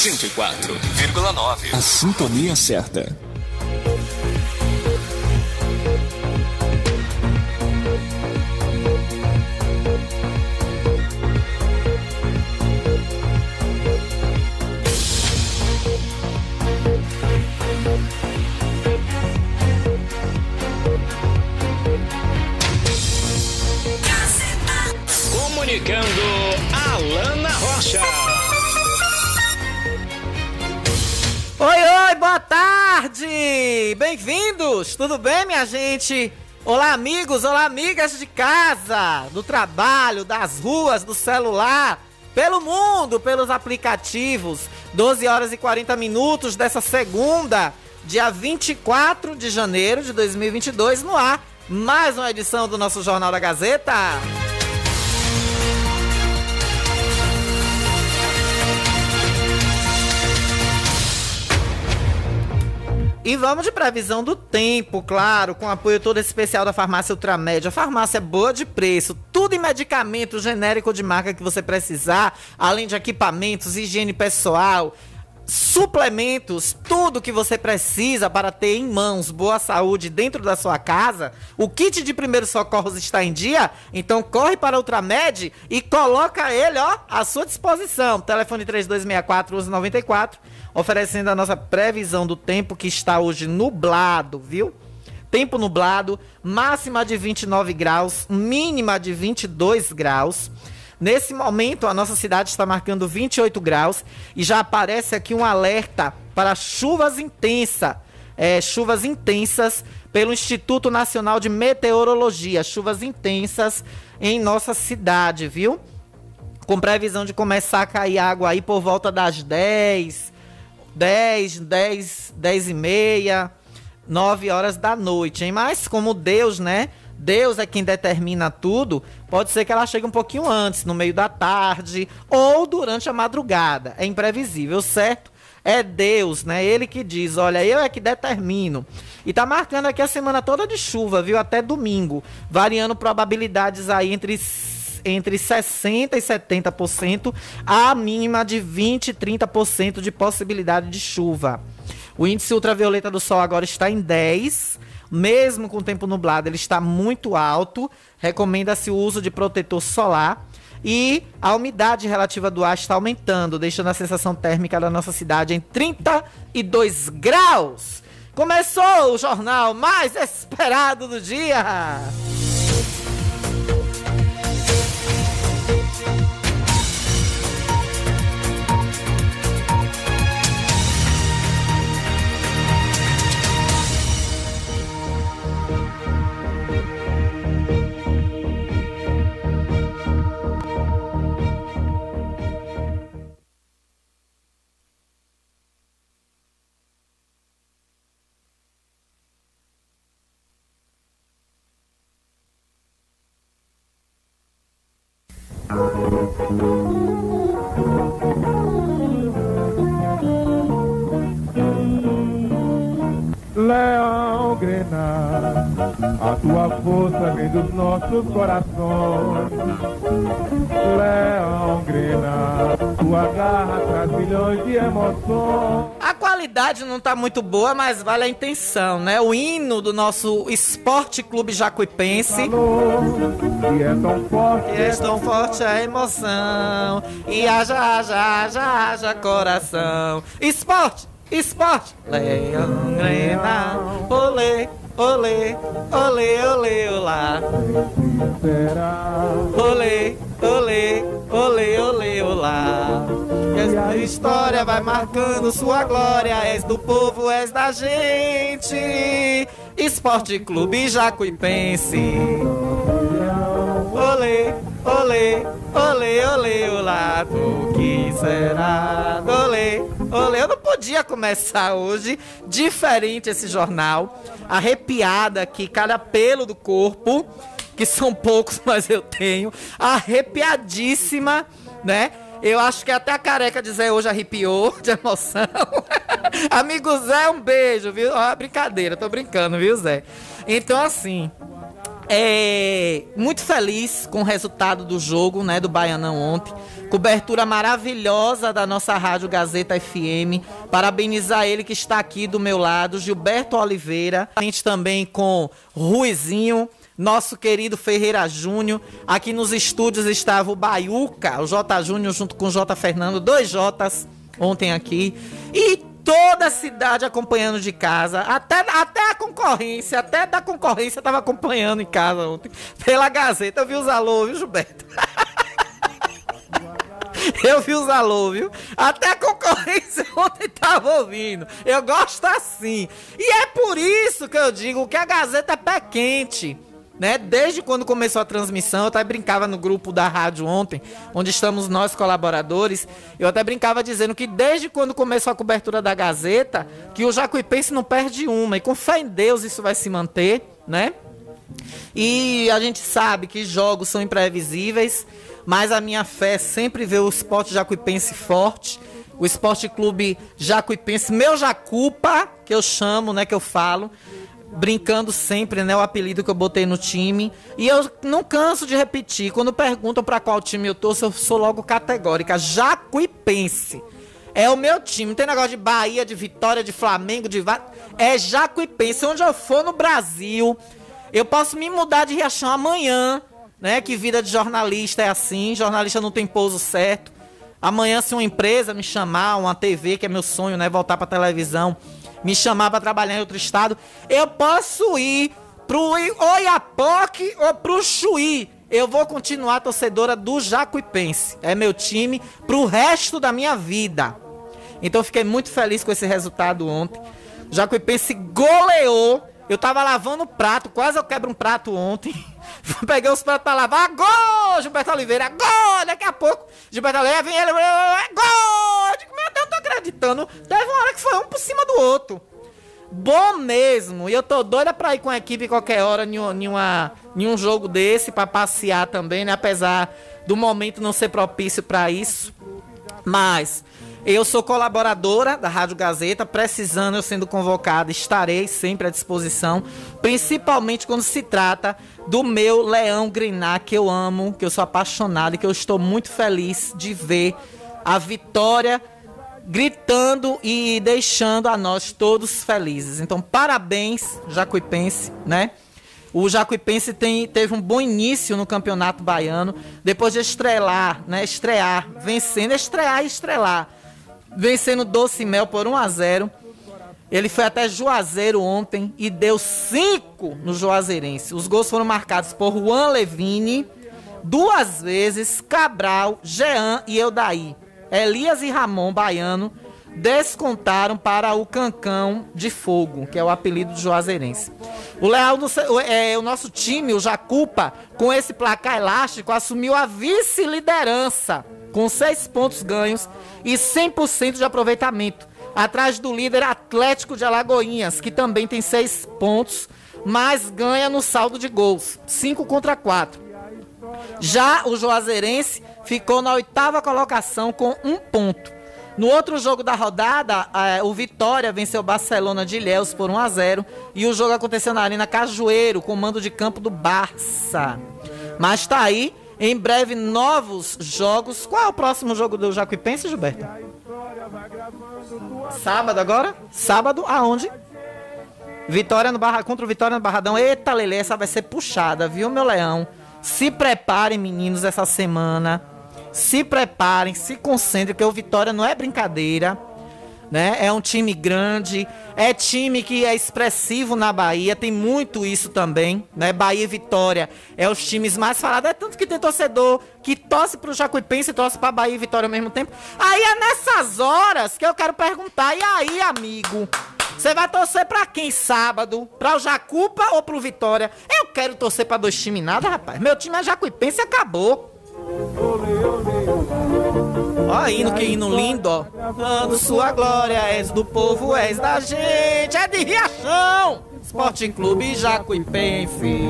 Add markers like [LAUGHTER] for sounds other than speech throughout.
104,9. A sintonia certa. Comunicando Alana Rocha. Oi, oi, boa tarde! Bem-vindos! Tudo bem, minha gente? Olá, amigos, olá, amigas de casa, do trabalho, das ruas, do celular, pelo mundo, pelos aplicativos. 12 horas e 40 minutos dessa segunda, dia 24 de janeiro de 2022, no ar. Mais uma edição do nosso Jornal da Gazeta. E vamos de previsão do tempo, claro, com apoio todo especial da farmácia Ultramédia. Farmácia é boa de preço, tudo em medicamento genérico de marca que você precisar, além de equipamentos, higiene pessoal, suplementos, tudo que você precisa para ter em mãos boa saúde dentro da sua casa. O kit de primeiros socorros está em dia, então corre para a Ultramed e coloca ele, ó, à sua disposição. Telefone 3264 1194 oferecendo a nossa previsão do tempo que está hoje nublado, viu? Tempo nublado, máxima de 29 graus, mínima de 22 graus. Nesse momento, a nossa cidade está marcando 28 graus e já aparece aqui um alerta para chuvas intensas. É, chuvas intensas pelo Instituto Nacional de Meteorologia. Chuvas intensas em nossa cidade, viu? Com previsão de começar a cair água aí por volta das 10, 10, 10, 10 e meia, 9 horas da noite, hein? Mas como Deus, né? Deus é quem determina tudo. Pode ser que ela chegue um pouquinho antes, no meio da tarde ou durante a madrugada. É imprevisível, certo? É Deus, né? Ele que diz, olha, eu é que determino. E tá marcando aqui a semana toda de chuva, viu? Até domingo, variando probabilidades aí entre entre 60% e 70%, a mínima de 20% e 30% de possibilidade de chuva. O índice ultravioleta do Sol agora está em 10, mesmo com o tempo nublado, ele está muito alto. Recomenda-se o uso de protetor solar. E a umidade relativa do ar está aumentando, deixando a sensação térmica da nossa cidade em 32 graus. Começou o jornal mais esperado do dia. Nossos corações. Leão Grenar, tua garra traz milhões de emoções. A qualidade não tá muito boa, mas vale a intenção, né? O hino do nosso Esporte Clube Jacuipense. E é tão forte, E é tão forte a emoção. E haja, haja, haja, haja coração. Esporte, esporte. Leão, Grenal, olê, olê, olê, olê, olá. Olê, olê, olê, olê, olá. E a história vai marcando sua glória. És do povo, és da gente. Esporte Clube Jacuipense. Olê, olê, olê, olê, olá. O que será? Olê, olê. Eu não podia começar hoje diferente esse jornal. Arrepiada aqui, cada pelo do corpo que são poucos, [LAUGHS] mas eu tenho, arrepiadíssima, né? Eu acho que até a careca de Zé hoje arrepiou [LAUGHS] de emoção. [LAUGHS] Amigo Zé, um beijo, viu? Ó, brincadeira, tô brincando, viu, Zé? Então, assim, é muito feliz com o resultado do jogo, né, do Baianão ontem. Cobertura maravilhosa da nossa Rádio Gazeta FM. Parabenizar ele que está aqui do meu lado, Gilberto Oliveira. A gente também com Ruizinho nosso querido Ferreira Júnior. Aqui nos estúdios estava o Baiuca, o J Júnior junto com o J Fernando, dois Jotas ontem aqui. E toda a cidade acompanhando de casa, até, até a concorrência, até da concorrência estava acompanhando em casa ontem, pela Gazeta. Eu vi os alô, viu, Gilberto? [LAUGHS] [LAUGHS] Eu vi os alô, viu? Até a concorrência [LAUGHS] ontem tava ouvindo. Eu gosto assim. E é por isso que eu digo que a Gazeta é pé quente né? Desde quando começou a transmissão, eu até brincava no grupo da rádio ontem, onde estamos nós colaboradores, eu até brincava dizendo que desde quando começou a cobertura da Gazeta, que o Jacuipense não perde uma, e com fé em Deus isso vai se manter, né? E a gente sabe que jogos são imprevisíveis, mas a minha fé é sempre ver o esporte jacuipense forte, o Esporte Clube Jacuipense, meu Jacupa, que eu chamo, né, que eu falo, brincando sempre, né, o apelido que eu botei no time. E eu não canso de repetir, quando perguntam para qual time eu torço, eu sou logo categórica, Jacuipense. É o meu time, não tem negócio de Bahia, de Vitória, de Flamengo, de é Jacuipense, onde eu for no Brasil. Eu posso me mudar de Riachão amanhã, né? Que vida de jornalista é assim, jornalista não tem pouso certo. Amanhã se uma empresa me chamar, uma TV, que é meu sonho, né, voltar para televisão, me chamar para trabalhar em outro estado, eu posso ir pro Oiapoque ou pro Chuí. Eu vou continuar torcedora do Jacuipense. É meu time pro resto da minha vida. Então fiquei muito feliz com esse resultado ontem. Jacuipense goleou. Eu tava lavando prato, quase eu quebro um prato ontem. [LAUGHS] Peguei os pratos pra lavar. Gol! Gilberto Oliveira, gol! Daqui a pouco, Gilberto Oliveira vem ele, gol! Eu digo, meu Deus, eu tô acreditando. Teve uma hora que foi um por cima do outro. Bom mesmo. E eu tô doida pra ir com a equipe qualquer hora em, uma, em um jogo desse, pra passear também, né? Apesar do momento não ser propício para isso. Mas eu sou colaboradora da Rádio Gazeta, precisando, eu sendo convocada, estarei sempre à disposição, principalmente quando se trata do meu Leão Griná, que eu amo, que eu sou apaixonado e que eu estou muito feliz de ver a vitória gritando e deixando a nós todos felizes. Então, parabéns, Jacuipense, né? O Jacuipense tem, teve um bom início no Campeonato Baiano, depois de estrelar, né? Estrear, vencendo, estrear e estrelar vencendo Doce Mel por 1 a 0. Ele foi até Juazeiro ontem e deu 5 no Juazeirense. Os gols foram marcados por Juan Levine, duas vezes Cabral, Jean e Eudaí. Elias e Ramon Baiano descontaram para o Cancão de Fogo, que é o apelido do Juazeirense. O Leal, é, o nosso time, o Jacupa, com esse placar elástico, assumiu a vice-liderança, com seis pontos ganhos e 100% de aproveitamento, atrás do líder Atlético de Alagoinhas, que também tem seis pontos, mas ganha no saldo de gols, 5 contra 4. Já o Juazeirense ficou na oitava colocação com um ponto. No outro jogo da rodada, o Vitória venceu o Barcelona de Ilhéus por 1 a 0 e o jogo aconteceu na Arena Cajueiro, com mando de campo do Barça. Mas tá aí, em breve novos jogos. Qual é o próximo jogo do Jacuipense, Gilberto? Sábado agora? Sábado aonde? Vitória no Barra, contra o Vitória no Barradão. Eita, Lele, essa vai ser puxada, viu, meu leão? Se preparem, meninos, essa semana se preparem, se concentrem, que o Vitória não é brincadeira. né? É um time grande, é time que é expressivo na Bahia, tem muito isso também, né? Bahia e Vitória é os times mais falados, é tanto que tem torcedor que torce pro Jacuipense e torce pra Bahia e Vitória ao mesmo tempo. Aí é nessas horas que eu quero perguntar, e aí, amigo? Você vai torcer pra quem sábado? Pra o Jacupa ou pro Vitória? Eu quero torcer pra dois times nada, rapaz. Meu time é Jacuipense e acabou. Ó, hino, que hino lindo, ó. Dando sua glória, és do povo, és da gente, é de Riachão. Esporte Clube Jacuipense.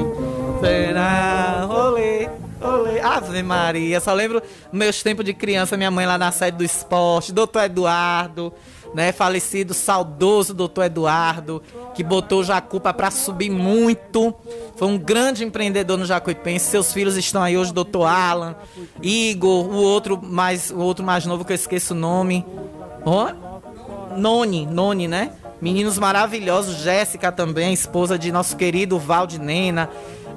Será, rolê, rolê. Ave Maria, só lembro meus tempos de criança, minha mãe lá na sede do esporte, doutor Eduardo né? Falecido, saudoso doutor Eduardo, que botou Jacupa para subir muito. Foi um grande empreendedor no Jacuipense. Seus filhos estão aí hoje, doutor Alan, Igor, o outro mais, o outro mais novo que eu esqueço o nome. Oh? Noni, Noni, né? Meninos maravilhosos, Jéssica também, esposa de nosso querido Valdinena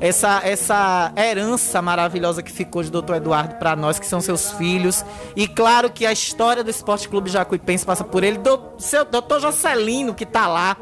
essa, essa herança maravilhosa que ficou de Dr. Eduardo para nós, que são seus filhos. E claro que a história do Esporte Clube Jacuipense passa por ele, do seu Dr. Jocelino, que tá lá.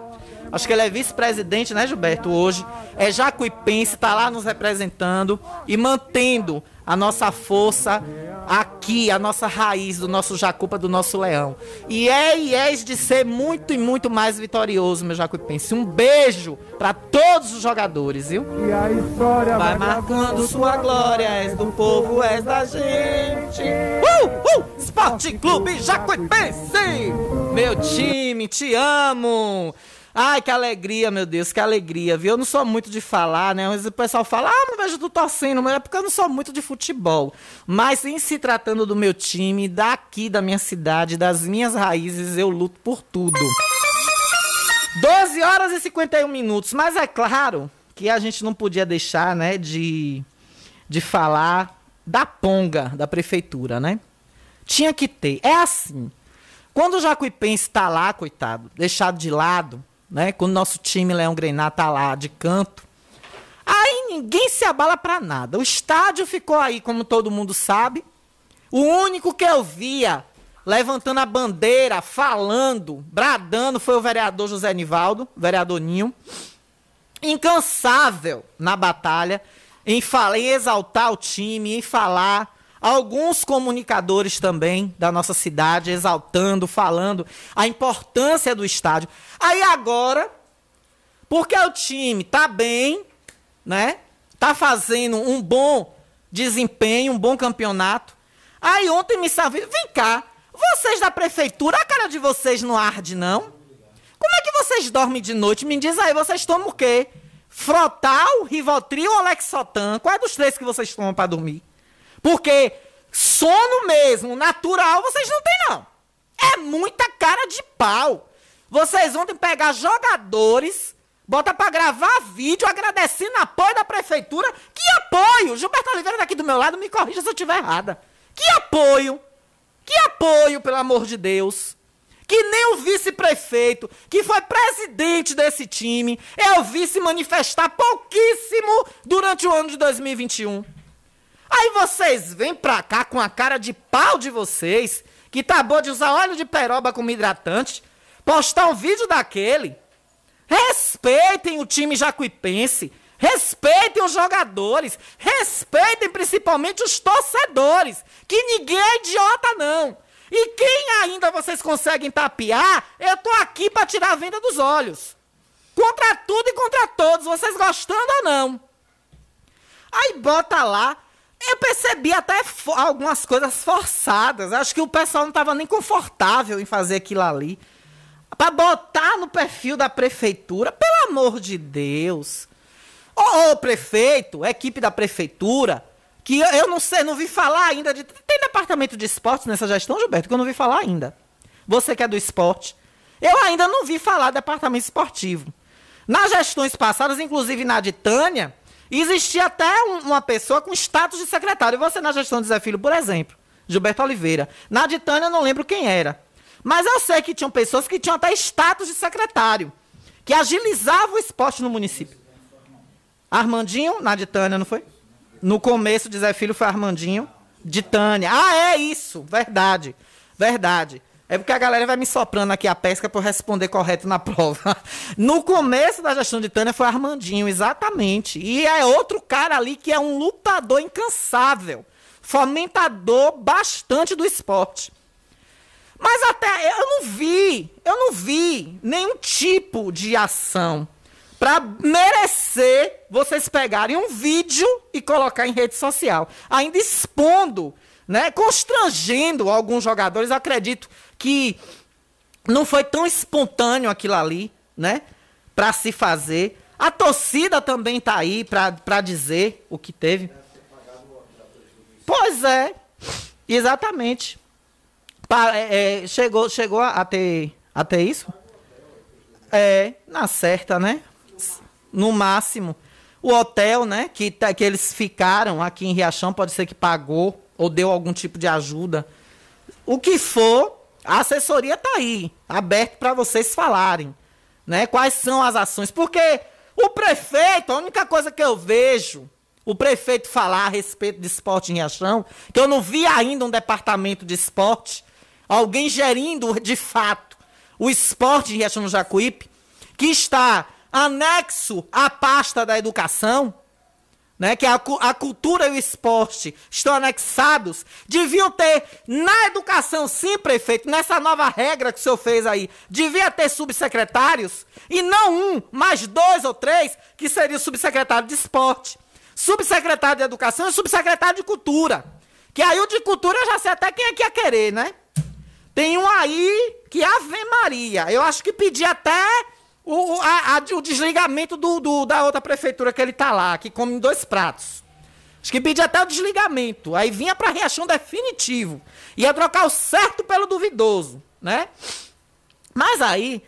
Acho que ele é vice-presidente, né, Gilberto, hoje. É Jacuipense, tá lá nos representando e mantendo a nossa força aqui, a nossa raiz do nosso Jacupa, do nosso leão. E é e és de ser muito e muito mais vitorioso, meu Jacuipense. Um beijo para todos os jogadores, viu? E a história vai, vai marcando sua glória, és do povo, és da gente. Uh, uh, Esporte Clube Jacuipense! Meu time, te amo! Ai, que alegria, meu Deus, que alegria, viu? Eu não sou muito de falar, né? Mas o pessoal fala, ah, não vejo tu torcendo, mas é porque eu não sou muito de futebol. Mas em se tratando do meu time, daqui da minha cidade, das minhas raízes, eu luto por tudo. 12 horas e 51 minutos, mas é claro que a gente não podia deixar, né, de, de falar da ponga da prefeitura, né? Tinha que ter. É assim. Quando o Jacuipense está lá, coitado, deixado de lado, né? Quando nosso time Leão Grená tá lá de canto. Aí ninguém se abala para nada. O estádio ficou aí, como todo mundo sabe. O único que eu via levantando a bandeira, falando, bradando, foi o vereador José Nivaldo, vereador Ninho. Incansável na batalha, em em exaltar o time, em falar alguns comunicadores também da nossa cidade exaltando, falando a importância do estádio. Aí agora, porque o time tá bem, né? Tá fazendo um bom desempenho, um bom campeonato. Aí ontem me salvei, vem cá, vocês da prefeitura, a cara de vocês não arde não? Como é que vocês dormem de noite? Me diz aí, vocês tomam o quê? Frotal, Rivotril ou Lexotan? Qual é dos três que vocês tomam para dormir? Porque sono mesmo, natural, vocês não têm, não. É muita cara de pau. Vocês ontem pegar jogadores, bota para gravar vídeo agradecendo apoio da prefeitura. Que apoio? Gilberto Oliveira daqui do meu lado, me corrija se eu estiver errada. Que apoio? Que apoio, pelo amor de Deus. Que nem o vice-prefeito, que foi presidente desse time, eu vi se manifestar pouquíssimo durante o ano de 2021. Aí vocês vêm pra cá com a cara de pau de vocês, que tá bom de usar óleo de peroba como hidratante, postar um vídeo daquele. Respeitem o time jacuipense. Respeitem os jogadores. Respeitem principalmente os torcedores. Que ninguém é idiota, não. E quem ainda vocês conseguem tapear, eu tô aqui para tirar a venda dos olhos. Contra tudo e contra todos, vocês gostando ou não. Aí bota lá eu percebi até algumas coisas forçadas. Acho que o pessoal não estava nem confortável em fazer aquilo ali. Para botar no perfil da prefeitura, pelo amor de Deus. Ô, ô prefeito, equipe da prefeitura, que eu, eu, não sei, não vi falar ainda de. Tem departamento de esportes nessa gestão, Gilberto, que eu não vi falar ainda. Você que é do esporte. Eu ainda não vi falar departamento esportivo. Nas gestões passadas, inclusive na de Tânia, Existia até um, uma pessoa com status de secretário. Você na gestão de Zé Filho, por exemplo, Gilberto Oliveira. Na de Tânia, eu não lembro quem era. Mas eu sei que tinham pessoas que tinham até status de secretário, que agilizavam o esporte no município. Armandinho, na de Tânia, não foi? No começo de Zé Filho foi Armandinho, de Tânia. Ah, é isso, verdade, verdade. É porque a galera vai me soprando aqui a pesca para eu responder correto na prova. [LAUGHS] No começo da gestão de Tânia foi Armandinho, exatamente. E é outro cara ali que é um lutador incansável, fomentador bastante do esporte. Mas até eu não vi, eu não vi nenhum tipo de ação para merecer vocês pegarem um vídeo e colocar em rede social, ainda expondo, né, constrangendo alguns jogadores, acredito que não foi tão espontâneo aquilo ali, né? Para se fazer. A torcida também tá aí para dizer o que teve. Pois é, exatamente. Pa, é, é, chegou chegou a ter, a ter isso? É, na certa, né? No máximo. O hotel, né, que, tá, que eles ficaram aqui em Riachão, pode ser que pagou ou deu algum tipo de ajuda. O que for, a assessoria está aí, aberto para vocês falarem, né? Quais são as ações? Porque o prefeito, a única coisa que eu vejo o prefeito falar a respeito de esporte em Riachão, que eu não vi ainda um departamento de esporte, alguém gerindo de fato o esporte em Riachão no Jacuípe, que está anexo à pasta da educação, né, que a, a cultura e o esporte estão anexados, deviam ter na educação, sim, prefeito, nessa nova regra que o senhor fez aí, devia ter subsecretários, e não um, mas dois ou três, que seria o subsecretário de esporte, subsecretário de educação e subsecretário de cultura. Que aí o de cultura eu já sei até quem é que ia querer, né? Tem um aí que Ave Maria. Eu acho que pedi até o, a, a, o desligamento do, do, da outra prefeitura que ele tá lá, que come dois pratos. Acho que pedia até o desligamento. Aí vinha para reação definitivo. Ia trocar o certo pelo duvidoso, né? Mas aí,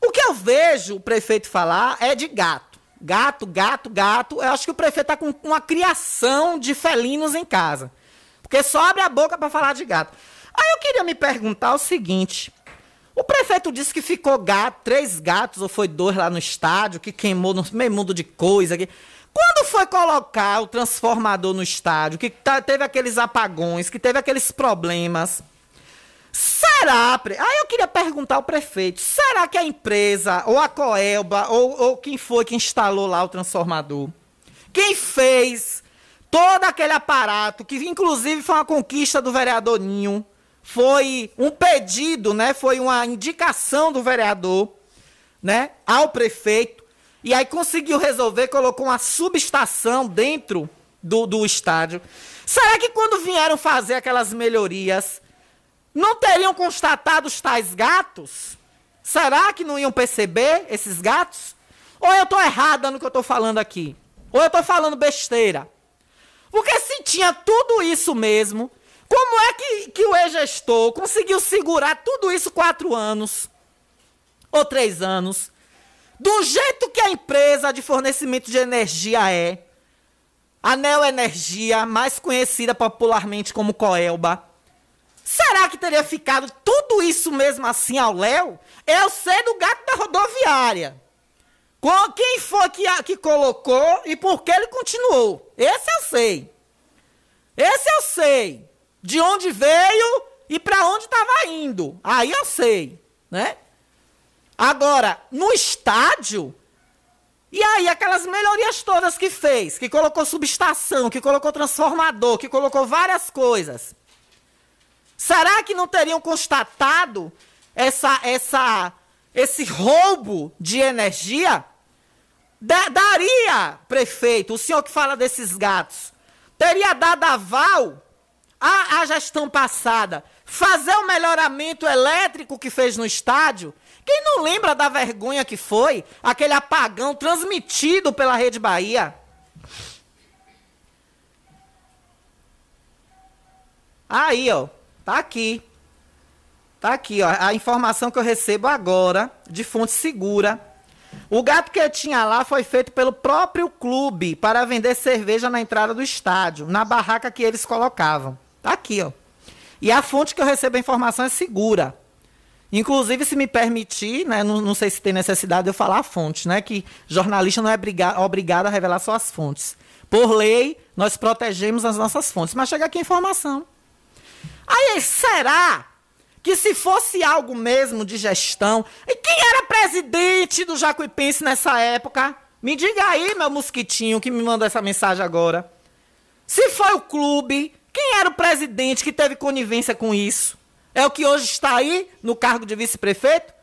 o que eu vejo o prefeito falar é de gato. Gato, gato, gato. Eu acho que o prefeito tá com uma criação de felinos em casa. Porque só abre a boca para falar de gato. Aí eu queria me perguntar o seguinte: o prefeito disse que ficou gato, três gatos, ou foi dois lá no estádio, que queimou no meio mundo de coisa. Aqui. Quando foi colocar o transformador no estádio, que tá, teve aqueles apagões, que teve aqueles problemas. Será? Aí eu queria perguntar ao prefeito: será que a empresa, ou a Coelba, ou, ou quem foi que instalou lá o transformador? Quem fez todo aquele aparato, que inclusive foi uma conquista do vereador Ninho, foi um pedido, né? Foi uma indicação do vereador, né, ao prefeito. E aí conseguiu resolver, colocou uma subestação dentro do, do estádio. Será que quando vieram fazer aquelas melhorias, não teriam constatado os tais gatos? Será que não iam perceber esses gatos? Ou eu estou errada no que eu estou falando aqui? Ou eu estou falando besteira? Porque se tinha tudo isso mesmo, como é que, que o ex-gestor conseguiu segurar tudo isso quatro anos? Ou três anos? Do jeito que a empresa de fornecimento de energia é, a Neoenergia, mais conhecida popularmente como Coelba, será que teria ficado tudo isso mesmo assim ao Léo? Eu sei do gato da rodoviária. Quem foi que, que colocou e por que ele continuou? Esse eu sei. Esse eu sei de onde veio e para onde estava indo. Aí eu sei, né? Agora, no estádio, e aí aquelas melhorias todas que fez, que colocou subestação, que colocou transformador, que colocou várias coisas. Será que não teriam constatado essa essa esse roubo de energia? Da, daria, prefeito, o senhor que fala desses gatos, teria dado aval a, a gestão passada fazer o melhoramento elétrico que fez no estádio, quem não lembra da vergonha que foi aquele apagão transmitido pela Rede Bahia? Aí, ó, tá aqui. Tá aqui, ó, a informação que eu recebo agora, de fonte segura. O gato que tinha lá foi feito pelo próprio clube para vender cerveja na entrada do estádio, na barraca que eles colocavam. Tá aqui, ó. E a fonte que eu recebo a informação é segura. Inclusive, se me permitir, né, não, não, sei se tem necessidade de eu falar a fonte, né, que jornalista não é obrigado a revelar suas fontes. Por lei, nós protegemos as nossas fontes. Mas chega aqui a informação. Aí, será que se fosse algo mesmo de gestão, e quem era presidente do Jacuipense nessa época? Me diga aí, meu mosquitinho, que me mandou essa mensagem agora. Se foi o clube, quem era o presidente que teve conivência com isso? É o que hoje está aí no cargo de vice-prefeito?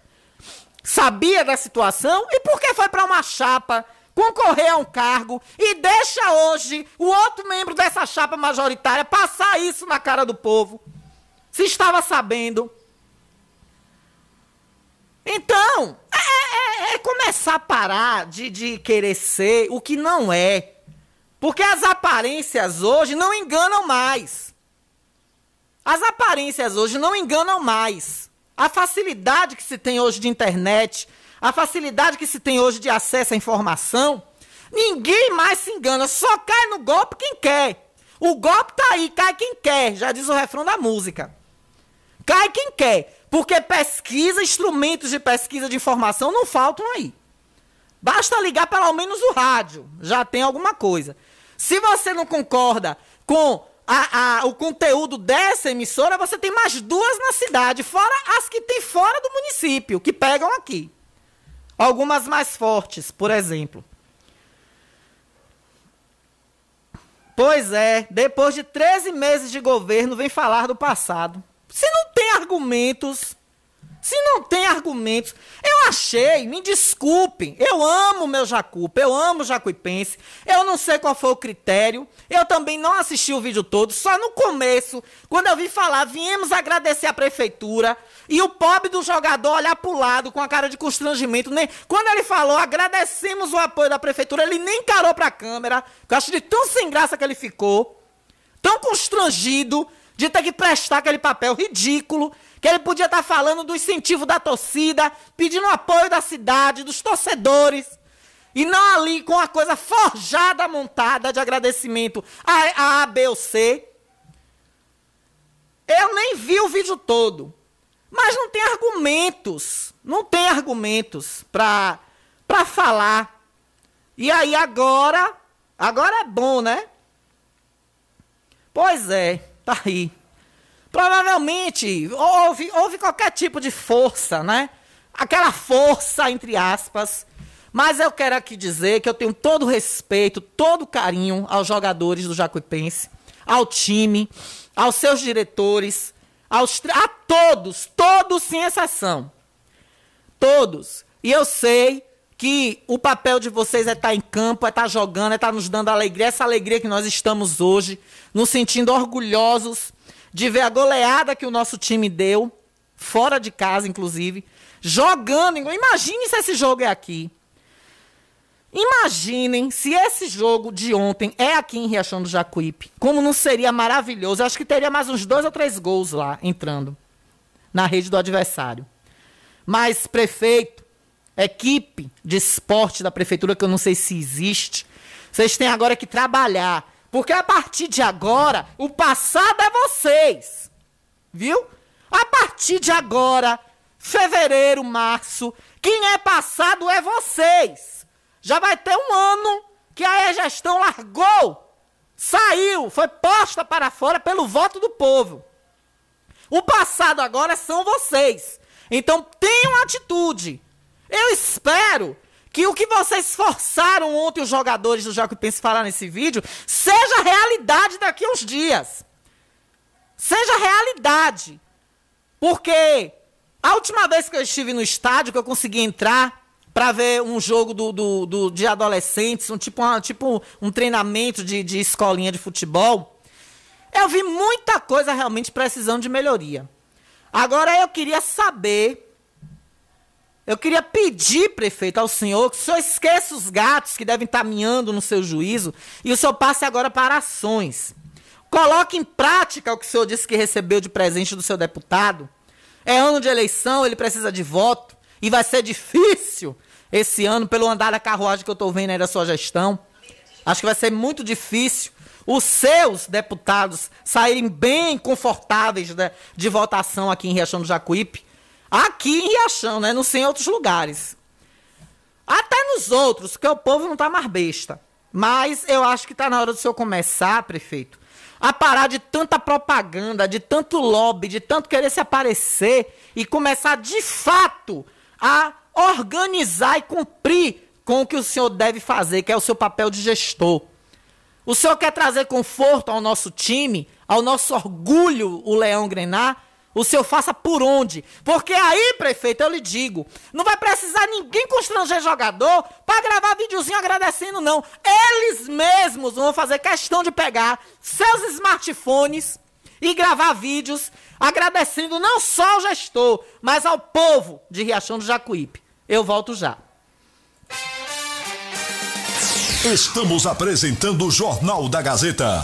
Sabia da situação? E por que foi para uma chapa concorrer a um cargo e deixa hoje o outro membro dessa chapa majoritária passar isso na cara do povo? Se estava sabendo. Então, é, é, é, é começar a parar de, de querer ser o que não é. Porque as aparências hoje não enganam mais. As aparências hoje não enganam mais. A facilidade que se tem hoje de internet, a facilidade que se tem hoje de acesso à informação, ninguém mais se engana, só cai no golpe quem quer. O golpe tá aí, cai quem quer, já diz o refrão da música. Cai quem quer. Porque pesquisa, instrumentos de pesquisa de informação não faltam aí. Basta ligar pelo menos o rádio, já tem alguma coisa. Se você não concorda com a, a, o conteúdo dessa emissora, você tem mais duas na cidade, fora as que tem fora do município, que pegam aqui. Algumas mais fortes, por exemplo. Pois é, depois de 13 meses de governo, vem falar do passado. Se não tem argumentos, se não tem argumentos, eu achei, me desculpem, eu amo meu Jacupa, eu amo Jacuipense, eu não sei qual foi o critério, eu também não assisti o vídeo todo, só no começo, quando eu vi falar, viemos agradecer a prefeitura, e o pobre do jogador olhar pro lado com a cara de constrangimento, nem quando ele falou, agradecemos o apoio da prefeitura, ele nem encarou pra câmera, eu acho de tão sem graça que ele ficou, tão constrangido, de ter que prestar aquele papel ridículo, que ele podia estar falando do incentivo da torcida, pedindo apoio da cidade, dos torcedores, e não ali com a coisa forjada, montada de agradecimento a, a A, B ou C. Eu nem vi o vídeo todo, mas não tem argumentos, não tem argumentos para falar. E aí agora, agora é bom, né? Pois é. Tá aí. Provavelmente houve, houve qualquer tipo de força, né? Aquela força, entre aspas. Mas eu quero aqui dizer que eu tenho todo o respeito, todo o carinho aos jogadores do Jacuipense, ao time, aos seus diretores, aos, a todos, todos sem exceção. Todos. E eu sei que o papel de vocês é estar tá em campo, é estar tá jogando, é estar tá nos dando alegria, essa alegria que nós estamos hoje, nos sentindo orgulhosos de ver a goleada que o nosso time deu, fora de casa, inclusive, jogando. Imagine se esse jogo é aqui. Imaginem se esse jogo de ontem é aqui em Riachão do Jacuípe. Como não seria maravilhoso? Eu acho que teria mais uns dois ou três gols lá entrando na rede do adversário. Mas, prefeito, equipe de esporte da prefeitura, que eu não sei se existe, vocês têm agora que trabalhar. Porque a partir de agora, o passado é vocês. Viu? A partir de agora, fevereiro, março, quem é passado é vocês. Já vai ter um ano que a gestão largou, saiu, foi posta para fora pelo voto do povo. O passado agora são vocês. Então tenham atitude. Eu espero que o que vocês forçaram ontem os jogadores do Jacuipense falar nesse vídeo seja realidade daqui a uns dias. Seja realidade. Porque a última vez que eu estive no estádio, que eu consegui entrar para ver um jogo do, do, do, de adolescentes, um tipo, um, tipo um treinamento de, de escolinha de futebol, eu vi muita coisa realmente precisando de melhoria. Agora eu queria saber eu queria pedir, prefeito, ao senhor que o senhor esqueça os gatos que devem estar miando no seu juízo e o senhor passe agora para ações. Coloque em prática o que o senhor disse que recebeu de presente do seu deputado. É ano de eleição, ele precisa de voto e vai ser difícil esse ano pelo andar da carruagem que eu estou vendo aí da sua gestão. Acho que vai ser muito difícil os seus deputados saírem bem confortáveis de, de votação aqui em Riachão do Jacuípe Aqui em Riachão, né? Não sei em outros lugares. Até nos outros, que o povo não tá mais besta. Mas eu acho que tá na hora do senhor começar, prefeito, a parar de tanta propaganda, de tanto lobby, de tanto querer se aparecer e começar de fato a organizar e cumprir com o que o senhor deve fazer, que é o seu papel de gestor. O senhor quer trazer conforto ao nosso time, ao nosso orgulho, o Leão Grenar? O senhor faça por onde? Porque aí, prefeito, eu lhe digo, não vai precisar ninguém constranger jogador para gravar videozinho agradecendo, não. Eles mesmos vão fazer questão de pegar seus smartphones e gravar vídeos agradecendo não só ao gestor, mas ao povo de Riachão do Jacuípe. Eu volto já. Estamos apresentando o Jornal da Gazeta.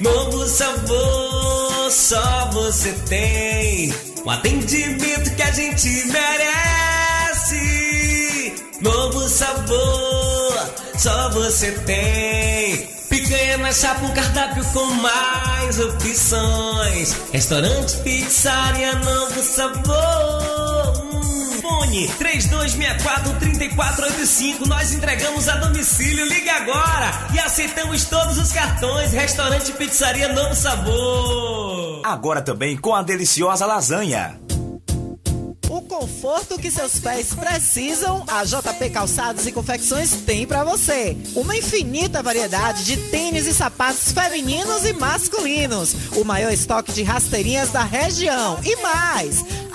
Novo sabor, só você tem. O atendimento que a gente merece. Novo sabor, só você tem. Picanha na chapa, um cardápio com mais opções. Restaurante, pizzaria, novo sabor. Hum, Fone 3264-3485. Nós entregamos a domicílio. Liga agora e aceitamos todos os cartões. Restaurante Pizzaria Novo Sabor. Agora também com a deliciosa lasanha. O conforto que seus pés precisam, a JP Calçados e Confecções tem para você. Uma infinita variedade de tênis e sapatos femininos e masculinos. O maior estoque de rasteirinhas da região. E mais,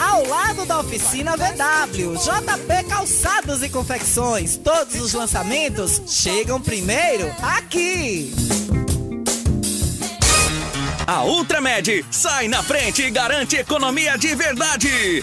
ao lado da oficina VW. JP Calçados e Confecções. Todos os lançamentos chegam primeiro aqui. A Ultramed sai na frente e garante economia de verdade.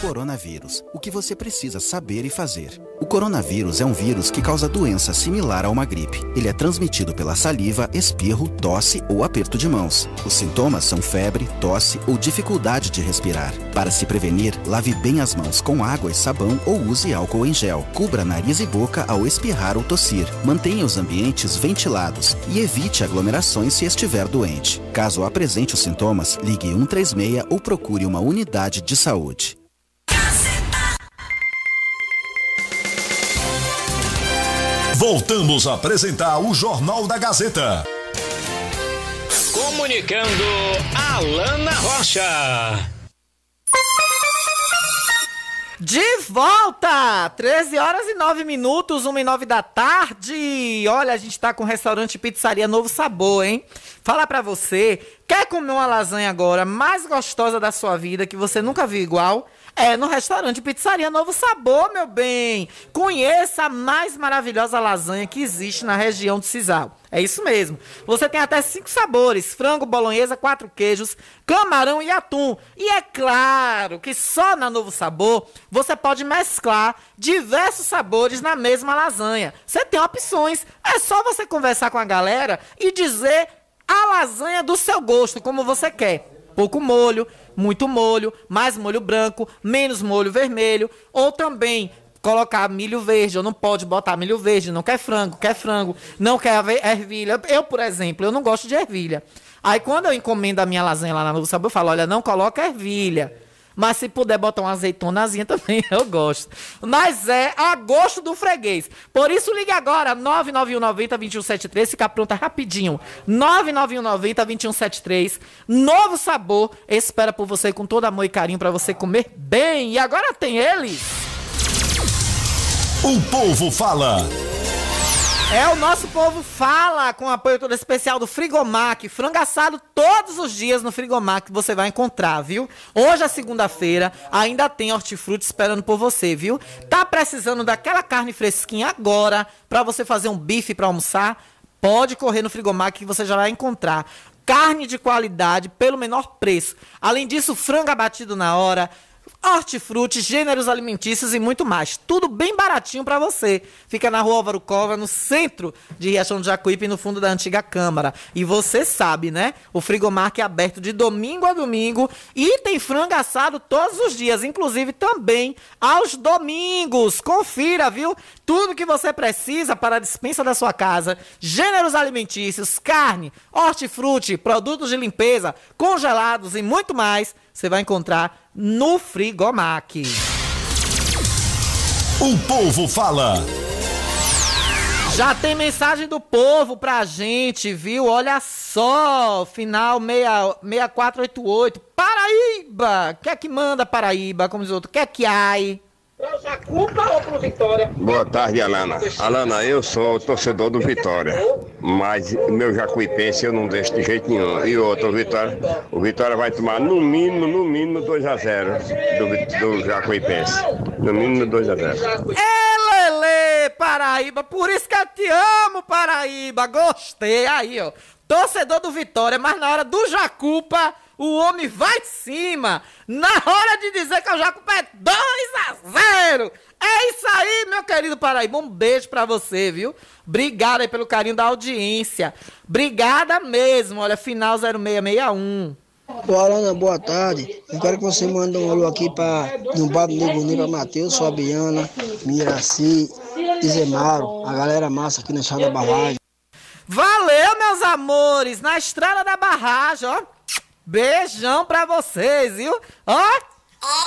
Coronavírus. O que você precisa saber e fazer. O coronavírus é um vírus que causa doença similar a uma gripe. Ele é transmitido pela saliva, espirro, tosse ou aperto de mãos. Os sintomas são febre, tosse ou dificuldade de respirar. Para se prevenir, lave bem as mãos com água e sabão ou use álcool em gel. Cubra nariz e boca ao espirrar ou tossir. Mantenha os ambientes ventilados e evite aglomerações se estiver doente. Caso apresente os sintomas, ligue 136 ou procure uma unidade de saúde. Voltamos a apresentar o Jornal da Gazeta. Comunicando Alana Rocha. De volta! 13 horas e 9 minutos, 1 e 9 da tarde. Olha, a gente tá com o restaurante Pizzaria Novo Sabor, hein? Fala pra você, quer comer uma lasanha agora mais gostosa da sua vida, que você nunca viu igual? É no restaurante Pizzaria Novo Sabor, meu bem. Conheça a mais maravilhosa lasanha que existe na região do Cisal. É isso mesmo. Você tem até cinco sabores: frango, bolonhesa, quatro queijos, camarão e atum. E é claro que só na Novo Sabor você pode mesclar diversos sabores na mesma lasanha. Você tem opções. É só você conversar com a galera e dizer a lasanha do seu gosto, como você quer. Pouco molho, muito molho, mais molho branco, menos molho vermelho, ou também colocar milho verde, ou não pode botar milho verde, não quer frango, quer frango, não quer ervilha. Eu, por exemplo, eu não gosto de ervilha. Aí quando eu encomendo a minha lasanha lá na Sabor, eu falo, olha, não coloca ervilha. Mas se puder botar uma azeitonazinha também, [LAUGHS] eu gosto. Mas é a gosto do freguês. Por isso, ligue agora, 99190-2173. Fica pronta rapidinho. 99190-2173. Novo sabor. Espera por você com todo amor e carinho para você comer bem. E agora tem ele. O povo fala. É, o nosso povo fala com o apoio todo especial do Frigomac. Frango assado todos os dias no Frigomac você vai encontrar, viu? Hoje é segunda-feira, ainda tem hortifruti esperando por você, viu? Tá precisando daquela carne fresquinha agora para você fazer um bife para almoçar? Pode correr no Frigomac que você já vai encontrar carne de qualidade pelo menor preço. Além disso, frango abatido na hora, hortifruti, gêneros alimentícios e muito mais. Tudo bem baratinho para você. Fica na rua Álvaro Cova, no centro de Riachão do Jacuípe, no fundo da antiga Câmara. E você sabe, né? O Frigomark é aberto de domingo a domingo e tem frango assado todos os dias, inclusive também aos domingos. Confira, viu? Tudo que você precisa para a dispensa da sua casa. Gêneros alimentícios, carne, hortifruti, produtos de limpeza, congelados e muito mais você vai encontrar no Frigomac. O povo fala. Já tem mensagem do povo pra gente, viu? Olha só, final 6488. Paraíba! Quer que manda Paraíba? Como diz outro, quer que ai? Boa tarde, Alana. Alana, eu sou torcedor do Vitória, mas meu jacuipense eu não deixo de jeito nenhum. E outro, o Vitória, o Vitória vai tomar no mínimo, no mínimo 2 a 0 do, do jacuipense. No mínimo 2 a 0 É, Lele, Paraíba, por isso que eu te amo, Paraíba. Gostei. Aí, ó. Torcedor do Vitória, mas na hora do Jacupa o homem vai de cima. Na hora de dizer que o Jacupa é 2 a 0. É isso aí, meu querido Paraíba. Um beijo pra você, viu? Obrigada aí pelo carinho da audiência. Obrigada mesmo. Olha, final 0661. Boa, Alana, boa tarde. Eu quero que você mande um alô aqui para no Bar do Neguni para Matheus, Fabiana, Miraci, Izemaro, a galera massa aqui na Estrada da Barragem. Valeu, meus amores! Na Estrada da Barragem, ó. Beijão pra vocês, viu? Ó. É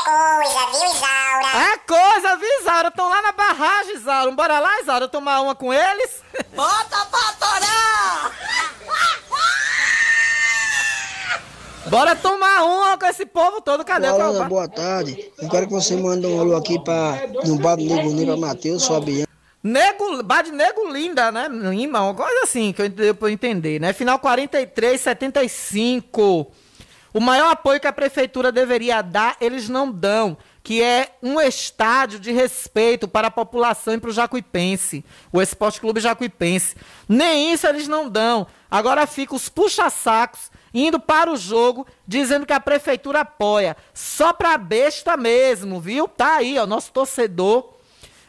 coisa, viu, Isaura? É coisa, viu, Isaura? Estão lá na barragem, Isaura. Bora lá, Isaura, tomar uma com eles? Bota pra torar! Bora tomar uma com esse povo todo. Cadê Boa, Ana, boa tarde. Eu quero que você mande um alô aqui pra, no bar do Nego pra Matheus, Fabiano. Nego, bar de Nego Linda, né? Lima, uma coisa assim que eu deu pra entender, né? Final 43, 75. O maior apoio que a prefeitura deveria dar, eles não dão, que é um estádio de respeito para a população e para o Jacuipense, o Esporte Clube Jacuipense. Nem isso eles não dão. Agora fica os puxa-sacos indo para o jogo, dizendo que a prefeitura apoia. Só pra besta mesmo, viu? Tá aí, ó, nosso torcedor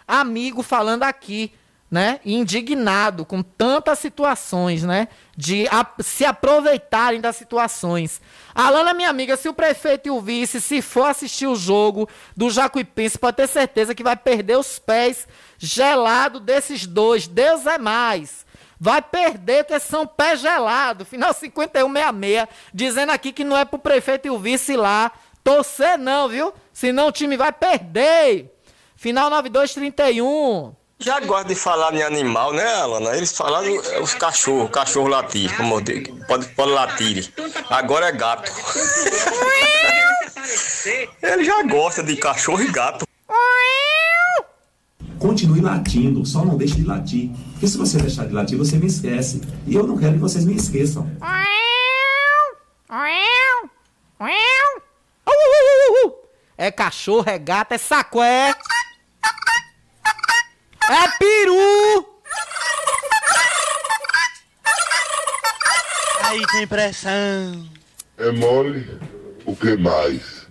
amigo falando aqui, né? Indignado com tantas situações, né? De a, se aproveitarem das situações. Alana, minha amiga, se o prefeito e o vice, se for assistir o jogo do Jacuipense, pode ter certeza que vai perder os pés gelado desses dois. Deus é mais. Vai perder, porque são pé gelado. Final 5166, dizendo aqui que não é pro prefeito e o vice lá torcer, não, viu? Senão o time vai perder. Final 9231. Já gosto de falar em animal, né, Alana? Eles falaram os cachorros, cachorro latir, como pode, pode latir. Agora é gato. [LAUGHS] Ele já gosta de cachorro e gato. Continue latindo, só não deixe de latir. Porque se você deixar de latir, você me esquece. E eu não quero que vocês me esqueçam. É cachorro, é gato, é sacué. É peru! Aí tem pressão. É mole, o que mais?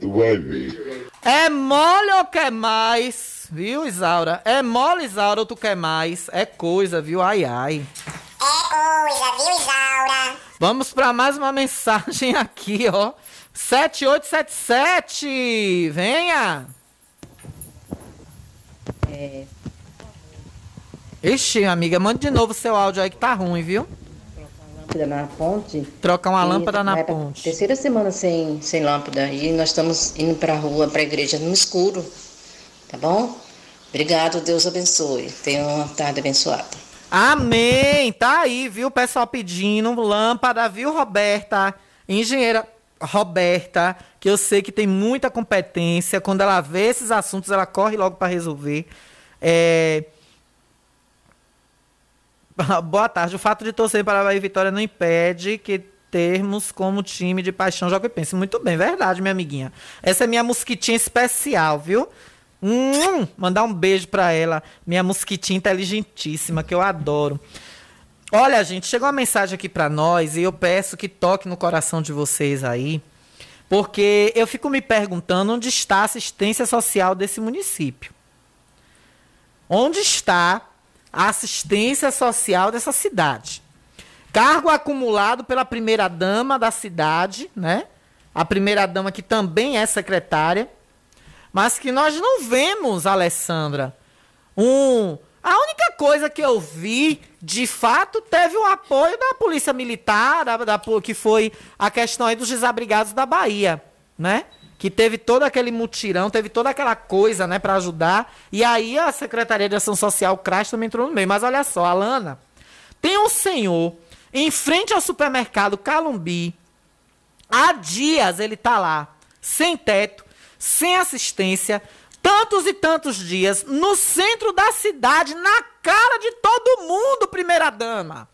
Tu vai ver. É mole ou quer mais? Viu, Isaura? É mole, Isaura, ou tu quer mais? É coisa, viu? Ai, ai. É coisa, viu, Isaura? Vamos para mais uma mensagem [LAUGHS] aqui, ó. 7877! Venha! É. Ixi, amiga, manda de novo seu áudio aí que tá ruim, viu? Lâmpada na ponte. Trocar uma lâmpada na pra ponte. Terceira semana sem, sem lâmpada. E nós estamos indo pra rua, pra igreja no escuro. Tá bom? Obrigado, Deus abençoe. Tenha uma tarde abençoada. Amém! Tá aí, viu? O pessoal pedindo lâmpada, viu, Roberta? Engenheira Roberta, que eu sei que tem muita competência. Quando ela vê esses assuntos, ela corre logo para resolver. É... [LAUGHS] Boa tarde. O fato de torcer para a Bahia e Vitória não impede que termos como time de paixão Jocuipense. Muito bem, verdade, minha amiguinha. Essa é minha mosquitinha especial, viu? Hum, mandar um beijo para ela, minha mosquitinha inteligentíssima, que eu adoro. Olha, gente, chegou uma mensagem aqui para nós e eu peço que toque no coração de vocês aí, porque eu fico me perguntando onde está a assistência social desse município. Onde está a assistência social dessa cidade? Cargo acumulado pela primeira dama da cidade, né? A primeira dama que também é secretária, mas que nós não vemos, Alessandra, um a única coisa que eu vi, de fato, teve o apoio da Polícia Militar, da, da- que foi a questão aí dos desabrigados da Bahia, né? Que teve todo aquele mutirão, teve toda aquela coisa, né, para ajudar. E aí a Secretaria de Ação Social, o CRAS, também entrou no meio. Mas olha só, Alana, tem um senhor em frente ao supermercado Calumbi. Há dias ele tá lá, sem teto, sem assistência, tantos e tantos dias, no centro da cidade, na cara de todo mundo, primeira dama.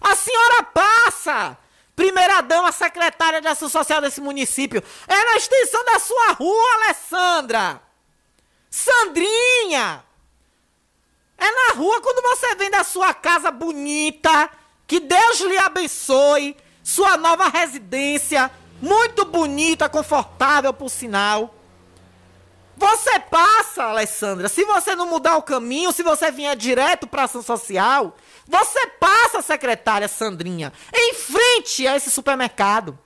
A senhora passa, primeira dama, secretária de ação social desse município. É na extensão da sua rua, Alessandra. Sandrinha. É na rua quando você vem da sua casa bonita, que Deus lhe abençoe, sua nova residência, muito bonita, confortável por sinal. Você passa, Alessandra, se você não mudar o caminho, se você vier direto para ação social, você passa, secretária Sandrinha, em frente a esse supermercado.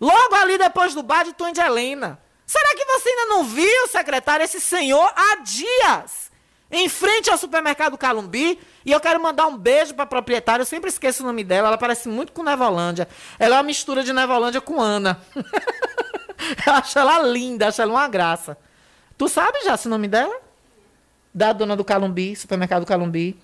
Logo ali depois do bar de Tom de Helena. Será que você ainda não viu, secretária, esse senhor há dias? Em frente ao supermercado Calumbi. E eu quero mandar um beijo pra proprietária. Eu sempre esqueço o nome dela. Ela parece muito com Nevolândia. Ela é uma mistura de Nevolândia com Ana. [LAUGHS] [LAUGHS] eu acho ela linda, acho ela uma graça. Tu sabe já esse nome dela? Da dona do Calumbi, supermercado Calumbi.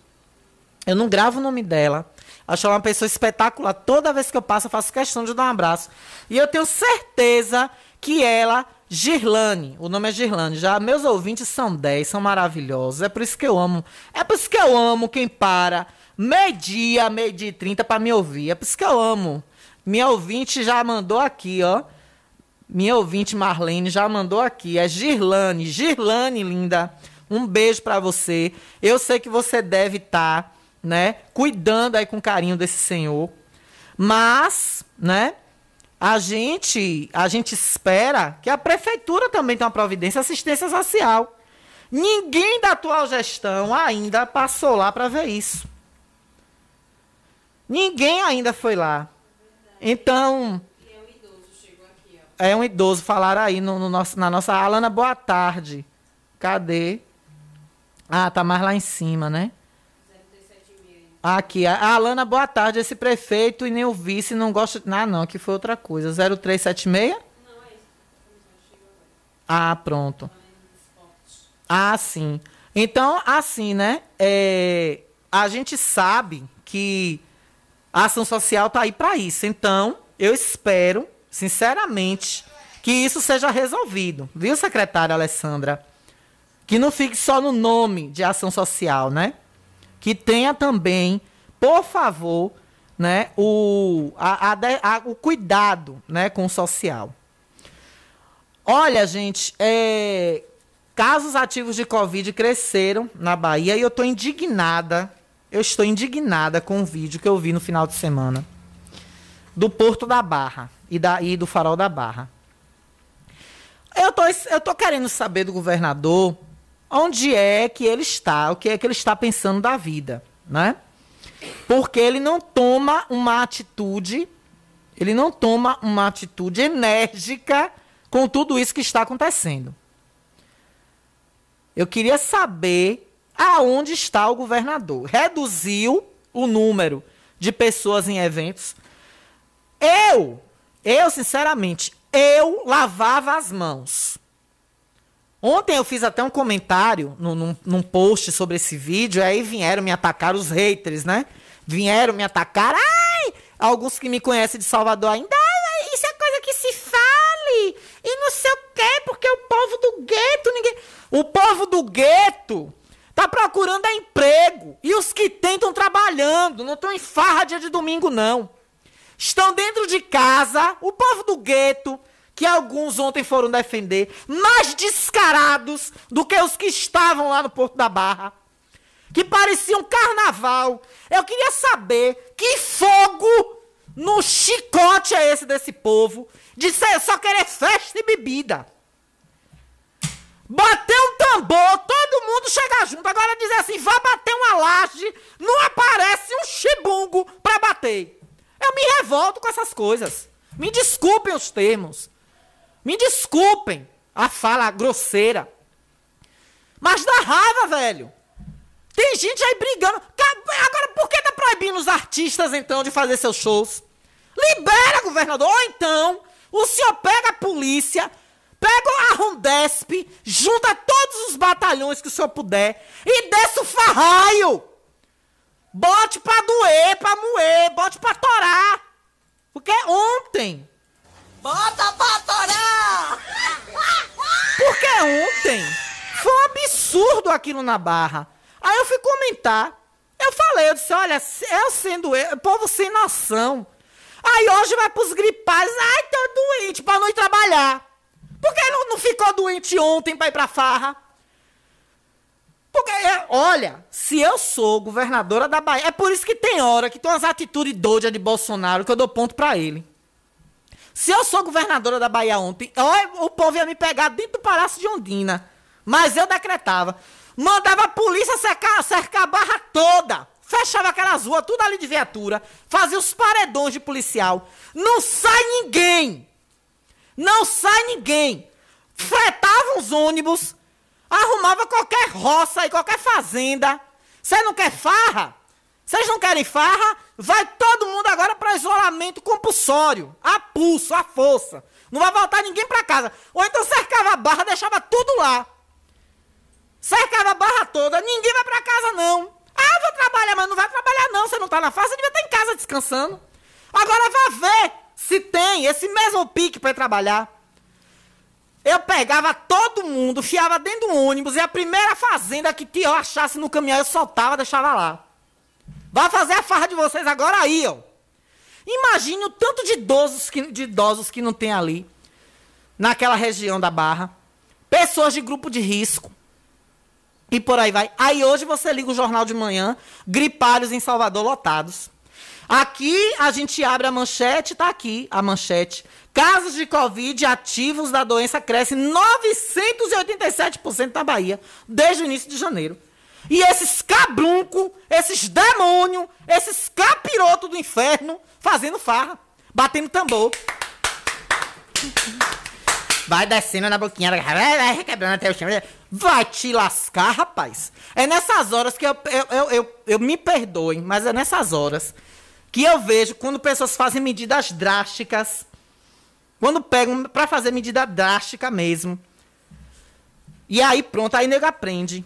Eu não gravo o nome dela. Acho ela uma pessoa espetacular. Toda vez que eu passo, eu faço questão de dar um abraço. E eu tenho certeza que ela, Girlane, o nome é Girlane, já meus ouvintes são 10, são maravilhosos. É por isso que eu amo. É por isso que eu amo quem para meio-dia, meio-dia e 30 para me ouvir. É por isso que eu amo. Minha ouvinte já mandou aqui, ó. Minha ouvinte Marlene já mandou aqui. É Girlane. Girlane, linda. Um beijo pra você. Eu sei que você deve estar né, cuidando aí com carinho desse senhor. Mas, né, a gente, a gente espera que a prefeitura também tenha uma providência assistência social. Ninguém da atual gestão ainda passou lá para ver isso. Ninguém ainda foi lá. Então, é um idoso, falaram aí no, no nosso, na nossa. Alana, boa tarde. Cadê? Ah, tá mais lá em cima, né? Aqui, a Alana, boa tarde. Esse prefeito e nem o vice não gosta. Ah, não, que foi outra coisa. 0376? Ah, pronto. Ah, sim. Então, assim, né? É, a gente sabe que a ação social tá aí para isso. Então, eu espero, sinceramente, que isso seja resolvido. Viu, secretária Alessandra? Que não fique só no nome de ação social, né? Que tenha também, por favor, né, o, a, a, a, o cuidado né, com o social. Olha, gente, é, casos ativos de Covid cresceram na Bahia e eu estou indignada. Eu estou indignada com o vídeo que eu vi no final de semana do Porto da Barra e, da, e do Farol da Barra. Eu tô, eu tô querendo saber do governador onde é que ele está, o que é que ele está pensando da vida, né? Porque ele não toma uma atitude, ele não toma uma atitude enérgica com tudo isso que está acontecendo. Eu queria saber aonde está o governador. Reduziu o número de pessoas em eventos. Eu, eu sinceramente, eu lavava as mãos. Ontem eu fiz até um comentário no, num, num, post sobre esse vídeo, aí vieram me atacar os haters, né? Vieram me atacar. Ai! Alguns que me conhecem de Salvador ainda. Isso é coisa que se fale! E não sei o quê, porque o povo do gueto, ninguém. O povo do gueto tá procurando é emprego. E os que tentam trabalhando. Não estão em farra dia de domingo, não. Estão dentro de casa. O povo do gueto que alguns ontem foram defender, mais descarados do que os que estavam lá no Porto da Barra, que pareciam carnaval. Eu queria saber que fogo no chicote é esse desse povo de só querer festa e bebida. Bater um tambor, todo mundo chega junto. Agora dizer assim, vá bater uma laje, não aparece um chibungo pra bater. Eu me revolto com essas coisas. Me desculpem os termos. Me desculpem a fala grosseira. Mas dá raiva, velho. Tem gente aí brigando. Agora, por que tá proibindo os artistas, então, de fazer seus shows? Libera, governador. Ou então, o senhor pega a polícia, pega a Rondesp, junta todos os batalhões que o senhor puder e desce o farraio. Bote pra doer, pra moer, bote pra torar. Porque ontem Bota pra torar! Porque ontem foi um absurdo aquilo na barra. Aí eu fui comentar. Eu falei, eu disse, olha, eu sendo eu, povo sem noção. Aí hoje vai pros gripados, ai, tô doente pra não ir trabalhar. Por que não, não ficou doente ontem pra ir pra farra? Porque, é, olha, se eu sou governadora da Bahia, é por isso que tem hora que tem umas atitudes doidas de Bolsonaro que eu dou ponto pra ele. Se eu sou governadora da Bahia ontem, ó, o povo ia me pegar dentro do Palácio de Ondina. Mas eu decretava. Mandava a polícia cercar, cercar a barra toda. Fechava aquelas ruas, tudo ali de viatura. Fazia os paredões de policial. Não sai ninguém. Não sai ninguém. Fretava os ônibus. Arrumava qualquer roça e qualquer fazenda. Você não quer farra? Vocês não querem farra? Vai todo mundo agora para isolamento compulsório. A pulso, a força. Não vai voltar ninguém para casa. Ou então cercava a barra, deixava tudo lá. Cercava a barra toda, ninguém vai para casa não. Ah, vou trabalhar, mas não vai trabalhar não. Você não tá na fase, devia estar em casa descansando. Agora vá ver se tem esse mesmo pique para trabalhar. Eu pegava todo mundo, fiava dentro do ônibus e a primeira fazenda que eu achasse no caminhão eu soltava, deixava lá. Vai fazer a farra de vocês agora aí, ó. Imagine o tanto de idosos que, de idosos que não tem ali, naquela região da Barra. Pessoas de grupo de risco. E por aí vai. Aí hoje você liga o jornal de manhã, gripalhos em Salvador lotados. Aqui a gente abre a manchete, tá aqui a manchete. Casos de Covid ativos da doença crescem 987% na Bahia, desde o início de janeiro. E esses cabrunco, esses demônios, esses capirotos do inferno, fazendo farra, batendo tambor. Vai descendo na boquinha, vai quebrando até o chão. Vai te lascar, rapaz. É nessas horas que eu, eu, eu, eu, eu me perdoem, mas é nessas horas que eu vejo quando pessoas fazem medidas drásticas, quando pegam pra fazer medida drástica mesmo. E aí pronto, aí nego aprende.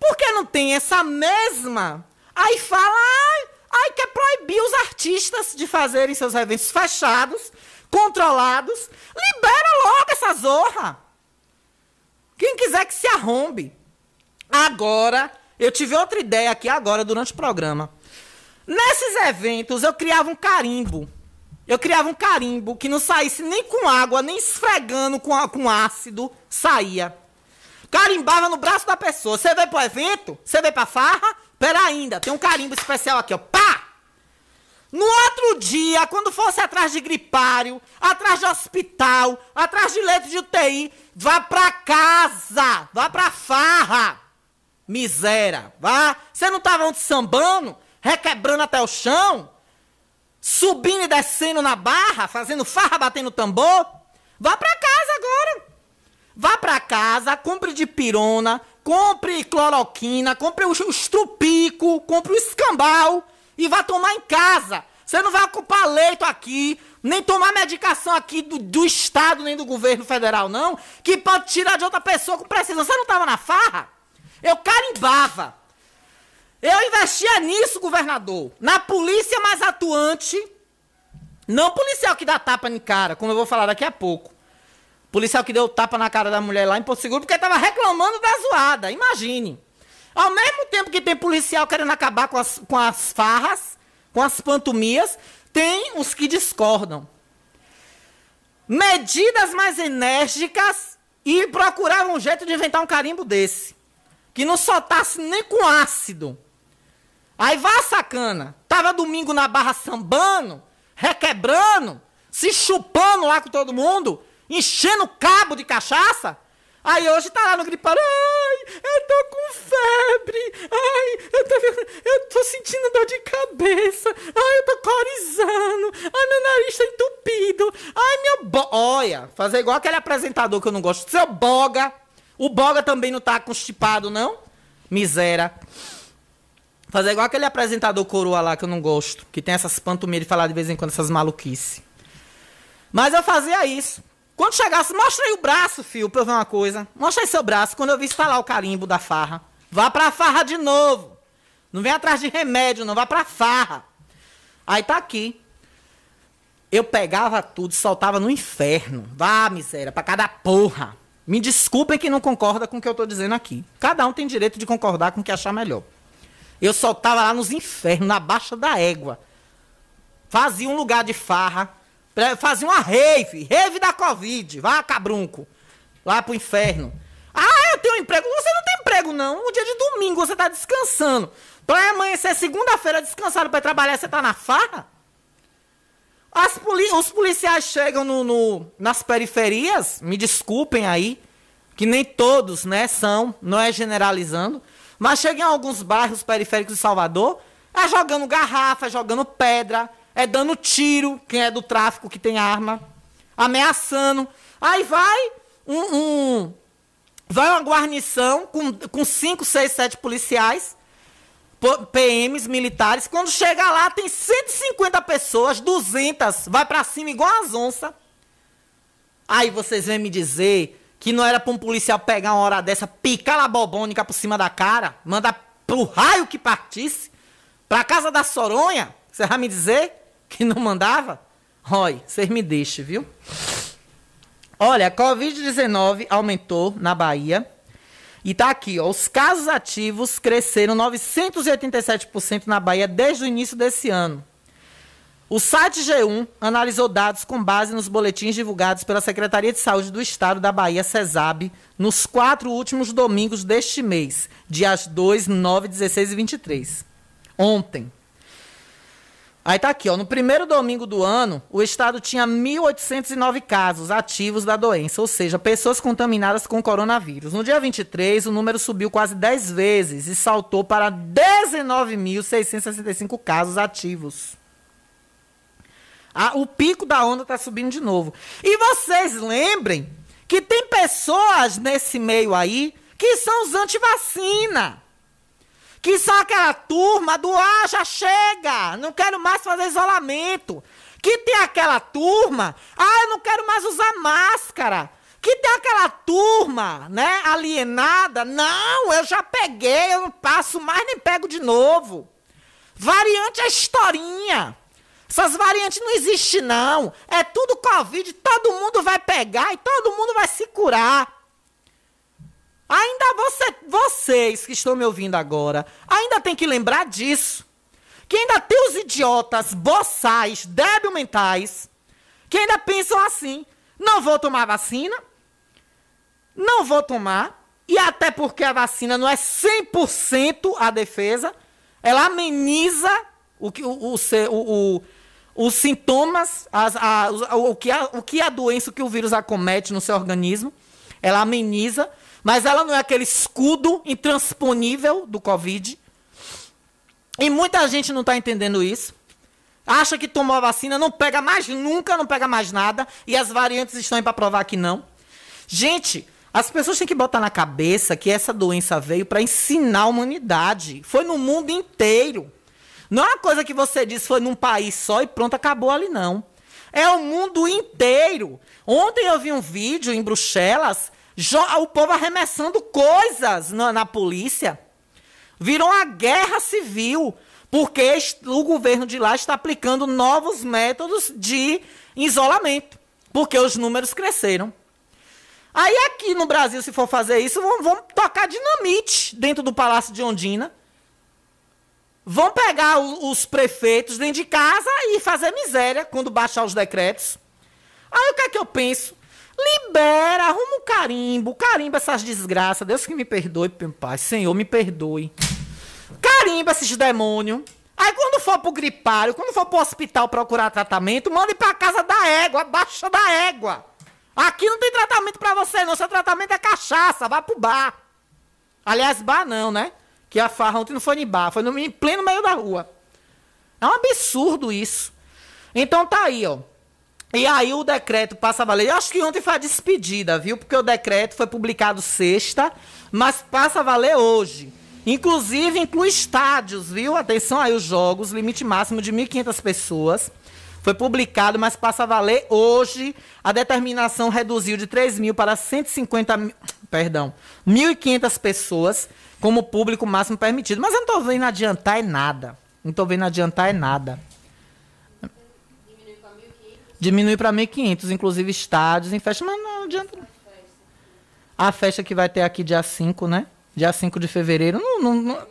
Por que não tem essa mesma? Aí fala, ai, ai quer proibir os artistas de fazerem seus eventos fechados, controlados. Libera logo essa zorra. Quem quiser que se arrombe. Agora, eu tive outra ideia aqui agora durante o programa. Nesses eventos eu criava um carimbo. Eu criava um carimbo que não saísse nem com água, nem esfregando com, com ácido, saía. Carimbava no braço da pessoa. Você veio pro evento? Você veio pra farra? Pera ainda, tem um carimbo especial aqui, ó. Pá! No outro dia, quando fosse atrás de gripário, atrás de hospital, atrás de leito de UTI, vá pra casa, vá pra farra. Miséria, vá. Você não tava ontem sambando, requebrando até o chão, subindo e descendo na barra, fazendo farra, batendo tambor? Vá pra casa agora. Vá pra casa, compre de pirona, compre cloroquina, compre o estrupico, compre o escambau e vá tomar em casa. Você não vai ocupar leito aqui, nem tomar medicação aqui do, do Estado, nem do governo federal, não, que pode tirar de outra pessoa com precisão. Você não estava na farra? Eu carimbava. Eu investia nisso, governador. Na polícia mais atuante. Não policial que dá tapa em cara, como eu vou falar daqui a pouco. Policial que deu tapa na cara da mulher lá em Porto Seguro porque estava reclamando da zoada. Imagine. Ao mesmo tempo que tem policial querendo acabar com as, com as farras, com as pantomias, tem os que discordam. Medidas mais enérgicas e procuravam um jeito de inventar um carimbo desse. Que não soltasse nem com ácido. Aí vá, sacana. Tava domingo na barra sambando, requebrando, se chupando lá com todo mundo, enchendo cabo de cachaça. Aí hoje tá lá no gripado. Ai, eu tô com febre. Ai, eu tô, eu tô sentindo dor de cabeça. Ai, eu tô corizando. Ai, meu nariz tá entupido. Ai, meu bo... Olha, fazer igual aquele apresentador que eu não gosto. Seu boga. O boga também não tá constipado, não? Miséria. Fazer igual aquele apresentador coroa lá que eu não gosto. Que tem essas pantomias de falar de vez em quando essas maluquices. Mas eu fazia isso. Quando chegasse, mostra aí o braço, filho, pra eu ver uma coisa. Mostra aí seu braço. Quando eu vi instalar o carimbo da farra. Vá pra farra de novo. Não vem atrás de remédio, não. Vá pra farra. Aí tá aqui. Eu pegava tudo, soltava no inferno. Vá, miséria, pra cada porra. Me desculpem que não concorda com o que eu tô dizendo aqui. Cada um tem direito de concordar com o que achar melhor. Eu soltava lá nos infernos, na baixa da égua. Fazia um lugar de farra Fazia uma rave, rave da Covid. Vá, cabrunco. Lá pro inferno. Ah, eu tenho um emprego. Você não tem emprego, não. O dia de domingo você tá descansando. Pra amanhecer segunda-feira descansado para trabalhar, você tá na farra? Poli os policiais chegam no, no, nas periferias, me desculpem aí, que nem todos, né, são, não é generalizando, mas chegam em alguns bairros periféricos de Salvador, é jogando garrafa, é jogando pedra, é dando tiro, quem é do tráfico que tem arma, ameaçando. Aí vai um, um vai uma guarnição com, com cinco, seis, sete policiais, PMs militares. Quando chega lá, tem 150 pessoas, 200, vai para cima igual as onças. Aí vocês vêm me dizer que não era para um policial pegar uma hora dessa, picar a bobônica por cima da cara, mandar pro raio que partisse, pra casa da Soronha? Você vai me dizer? que não mandava? Roy, vocês me deixem, viu? Olha, a Covid-19 aumentou na Bahia. E tá aqui, ó, os casos ativos cresceram 987% na Bahia desde o início desse ano. O site G1 analisou dados com base nos boletins divulgados pela Secretaria de Saúde do Estado da Bahia, CESAB, nos quatro últimos domingos deste mês, dias 2, 9, 16 e 23. Ontem. Aí tá aqui, ó. No primeiro domingo do ano, o estado tinha 1.809 casos ativos da doença, ou seja, pessoas contaminadas com coronavírus. No dia 23, o número subiu quase 10 vezes e saltou para 19.665 casos ativos. O pico da onda está subindo de novo. E vocês lembrem que tem pessoas nesse meio aí que são os antivacina. Que são aquela turma do ah, já chega, não quero mais fazer isolamento. Que tem aquela turma, ah, eu não quero mais usar máscara. Que tem aquela turma, né, alienada, não, eu já peguei, eu não passo mais nem pego de novo. Variante é historinha. Essas variantes não existem, não. É tudo Covid, todo mundo vai pegar e todo mundo vai se curar. Ainda você, vocês que estão me ouvindo agora, ainda tem que lembrar disso. Que ainda tem os idiotas, boçais, débil mentais, que ainda pensam assim: não vou tomar vacina, não vou tomar, e até porque a vacina não é 100% a defesa, ela ameniza o, que, o, o, o, os sintomas, as, a, o, que a, o que a doença, o que o vírus acomete no seu organismo, ela ameniza, mas ela não é aquele escudo intransponível do Covid. E muita gente não está entendendo isso. Acha que tomou a vacina, não pega mais nunca, não pega mais nada, e as variantes estão aí para provar que não. Gente, as pessoas têm que botar na cabeça que essa doença veio para ensinar a humanidade. Foi no mundo inteiro. Não é uma coisa que você disse foi num país só e pronto, acabou ali, não. É o mundo inteiro. Ontem eu vi um vídeo em Bruxelas, o povo arremessando coisas na, na polícia. Virou uma guerra civil, porque o governo de lá está aplicando novos métodos de isolamento, porque os números cresceram. Aí aqui no Brasil, se for fazer isso, vão tocar dinamite dentro do Palácio de Ondina vão pegar os prefeitos dentro de casa e fazer miséria quando baixar os decretos. Aí o que é que eu penso? Libera, arruma um carimbo, carimba essas desgraças. Deus que me perdoe, meu pai. Senhor, me perdoe. Carimba esses demônios. Aí quando for pro gripário, quando for pro hospital procurar tratamento, mande pra casa da égua, baixa da égua. Aqui não tem tratamento para você, não. Seu tratamento é cachaça, vá pro bar. Aliás, bar não, né? Que a farra ontem não foi em bar, foi no, em pleno meio da rua. É um absurdo isso. Então tá aí, ó. E aí o decreto passa a valer. Eu acho que ontem foi a despedida, viu? Porque o decreto foi publicado sexta, mas passa a valer hoje. Inclusive inclui estádios, viu? Atenção aí os jogos, limite máximo de 1.500 pessoas. Foi publicado, mas passa a valer hoje. A determinação reduziu de 3 mil para 150 mil, perdão, 1.500 pessoas como público máximo permitido. Mas eu não estou vendo adiantar é nada. Não estou vendo adiantar é nada. Diminui para 1.500, inclusive estádios em festa, mas não adianta. A festa que vai ter aqui dia 5, né? Dia 5 de fevereiro. Não,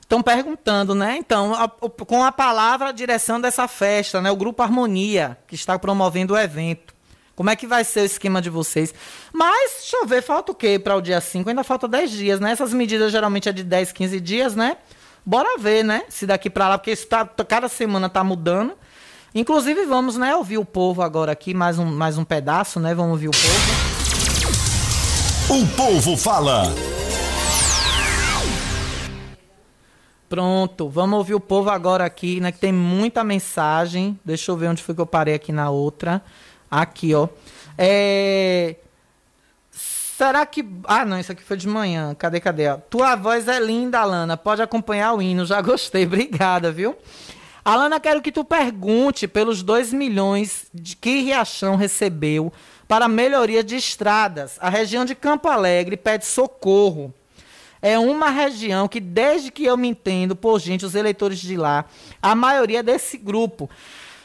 Estão perguntando, né? Então, a, com a palavra a direção dessa festa, né? O Grupo Harmonia, que está promovendo o evento. Como é que vai ser o esquema de vocês? Mas, deixa eu ver, falta o quê para o dia 5? Ainda falta 10 dias, né? Essas medidas geralmente é de 10, 15 dias, né? Bora ver, né? Se daqui para lá, porque isso tá, cada semana tá mudando. Inclusive, vamos, né, ouvir o povo agora aqui, mais um, mais um pedaço, né? Vamos ouvir o povo. O povo fala. Pronto, vamos ouvir o povo agora aqui, né? Que tem muita mensagem. Deixa eu ver onde foi que eu parei aqui na outra. Aqui, ó. É... Será que. Ah, não, isso aqui foi de manhã. Cadê, cadê? Tua voz é linda, Alana. Pode acompanhar o hino. Já [LAUGHS] gostei. Obrigada, viu? Alana, quero que tu pergunte pelos 2 milhões de que Riachão recebeu para melhoria de estradas. A região de Campo Alegre pede socorro. É uma região que, desde que eu me entendo, por gente, os eleitores de lá, a maioria desse grupo.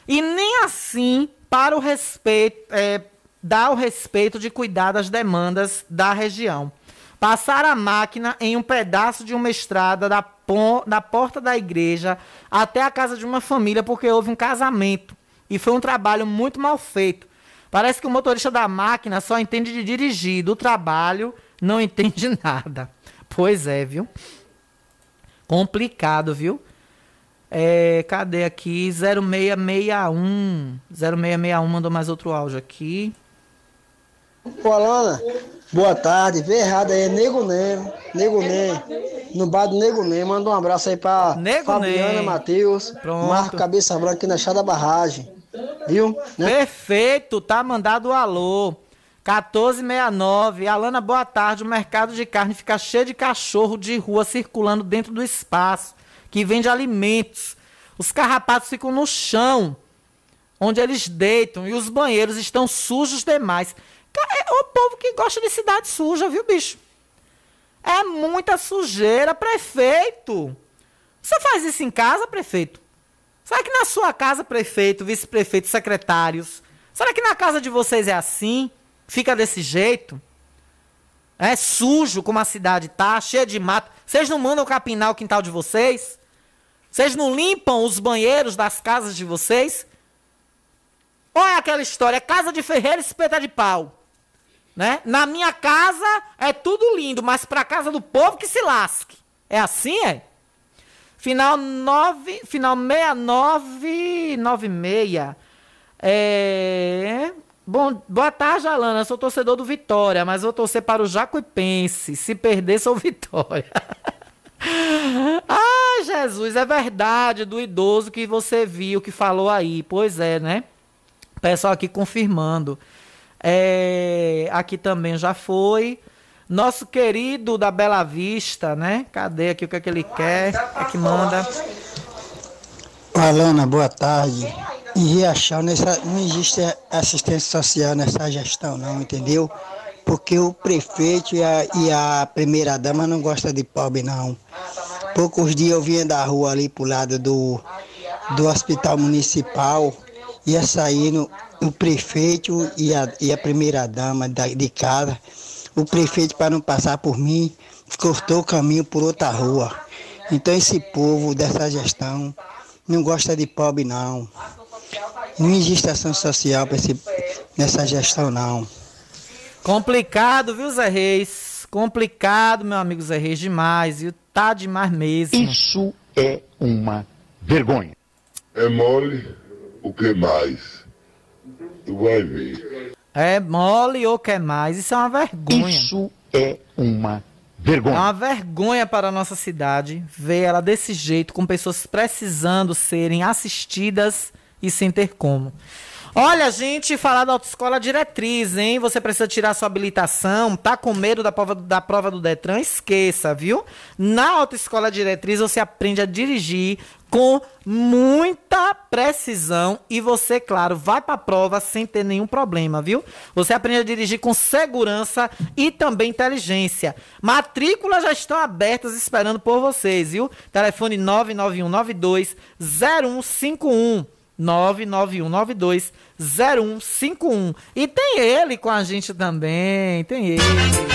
E nem assim para o respeito, é, dar o respeito de cuidar das demandas da região. passar a máquina em um pedaço de uma estrada da, da porta da igreja até a casa de uma família porque houve um casamento. E foi um trabalho muito mal feito. Parece que o motorista da máquina só entende de dirigir, do trabalho não [LAUGHS] entende nada. Pois é, viu? Complicado, viu? É, cadê aqui? 0661. 0661 mandou mais outro áudio aqui. Ô, Alana, boa tarde. Vê errado aí, é Nego Nem. Nego Nem. No bar do Nego Nem. Manda um abraço aí pra Nego Fabiana. Matheus. Marco Cabeça Branca aqui na Chá da Barragem. Viu? Né? Perfeito, tá mandado o alô. 1469. Alana, boa tarde. O mercado de carne fica cheio de cachorro de rua circulando dentro do espaço que vende alimentos. Os carrapatos ficam no chão, onde eles deitam, e os banheiros estão sujos demais. É o povo que gosta de cidade suja, viu, bicho? É muita sujeira, prefeito. Você faz isso em casa, prefeito? Será que na sua casa, prefeito, vice-prefeito, secretários, será que na casa de vocês é assim? Fica desse jeito? É sujo como a cidade tá, cheia de mato. Vocês não mandam capinar o quintal de vocês? Vocês não limpam os banheiros das casas de vocês? Olha aquela história, casa de ferreiro espeta de pau. Né? Na minha casa é tudo lindo, mas pra casa do povo que se lasque. É assim, é? Final 9, final 6996. É. Bom, boa tarde, Alana. Sou torcedor do Vitória, mas vou torcer para o Jacuipense. Se perder, sou Vitória. [LAUGHS] [LAUGHS] ah, Jesus, é verdade do idoso que você viu, que falou aí. Pois é, né? Pessoal aqui confirmando. É, aqui também já foi. Nosso querido da Bela Vista, né? Cadê aqui o que é que ele quer? O que é que manda? Alana, boa tarde. Em Riachão nessa, não existe assistência social nessa gestão não, entendeu? Porque o prefeito e a, e a primeira dama não gostam de pobre não. Poucos dias eu vinha da rua ali pro lado do, do hospital municipal, ia saindo o prefeito e a, e a primeira dama da, de casa. O prefeito, para não passar por mim, cortou o caminho por outra rua. Então esse povo dessa gestão não gosta de pobre não. Não existe ação social esse, nessa gestão não. Complicado, viu, Zé Reis? Complicado, meu amigo Zé Reis, demais, viu? Tá demais mesmo. Isso é uma vergonha. É mole o que mais? Tu vai ver. É mole ou quer mais? Isso é uma vergonha. Isso é uma É vergonha. uma vergonha para a nossa cidade ver ela desse jeito, com pessoas precisando serem assistidas e sem ter como. Olha, gente, falar da autoescola diretriz, hein? Você precisa tirar sua habilitação, tá com medo da prova, da prova do Detran? Esqueça, viu? Na autoescola diretriz você aprende a dirigir com muita precisão e você, claro, vai para a prova sem ter nenhum problema, viu? Você aprende a dirigir com segurança e também inteligência. Matrículas já estão abertas esperando por vocês, viu? Telefone 99192 0151. 99192 0151. E tem ele com a gente também, tem ele.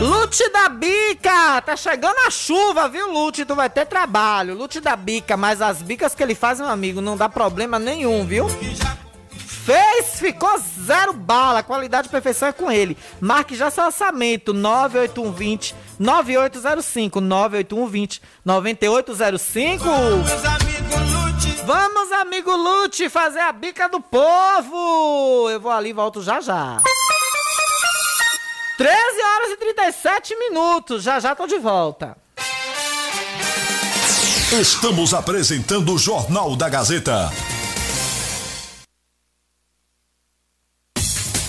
Lute da Bica! Tá chegando a chuva, viu, Lute? Tu vai ter trabalho. Lute da Bica, mas as bicas que ele faz, meu amigo, não dá problema nenhum, viu? Fez, ficou zero bala. Qualidade e perfeição é com ele. Marque já seu orçamento: 98120 9805. 98120 9805. Vamos, amigo Lute, fazer a bica do povo. Eu vou ali e volto já já. 13 horas e 37 minutos. Já já tô de volta. Estamos apresentando o Jornal da Gazeta.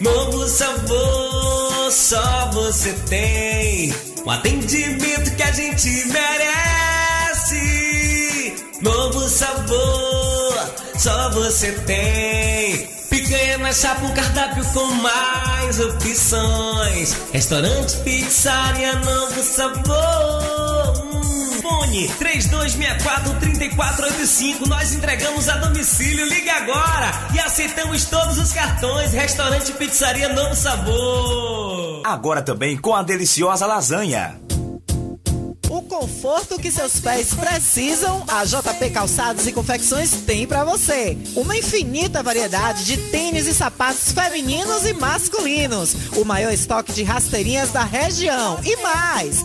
Novo sabor, só você tem. Um atendimento que a gente merece. Novo sabor, só você tem. Picanha na chapa, um cardápio com mais opções. Restaurante, pizzaria, novo sabor. Hum, Fone 3264-3485. Nós entregamos a domicílio. Liga agora e aceitamos todos os cartões. Restaurante, pizzaria, novo sabor. Agora também com a deliciosa lasanha. O conforto que seus pés precisam, a JP Calçados e Confecções tem para você. Uma infinita variedade de tênis e sapatos femininos e masculinos. O maior estoque de rasteirinhas da região. E mais,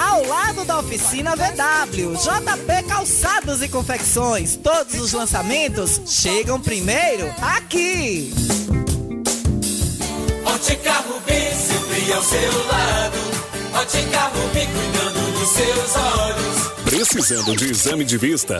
ao lado da oficina VW. JP Calçados e Confecções. Todos os lançamentos chegam primeiro aqui. Ótica Rubi, sempre ao seu lado. Ótica Rubi, cuidando dos seus olhos. Precisando de exame de vista?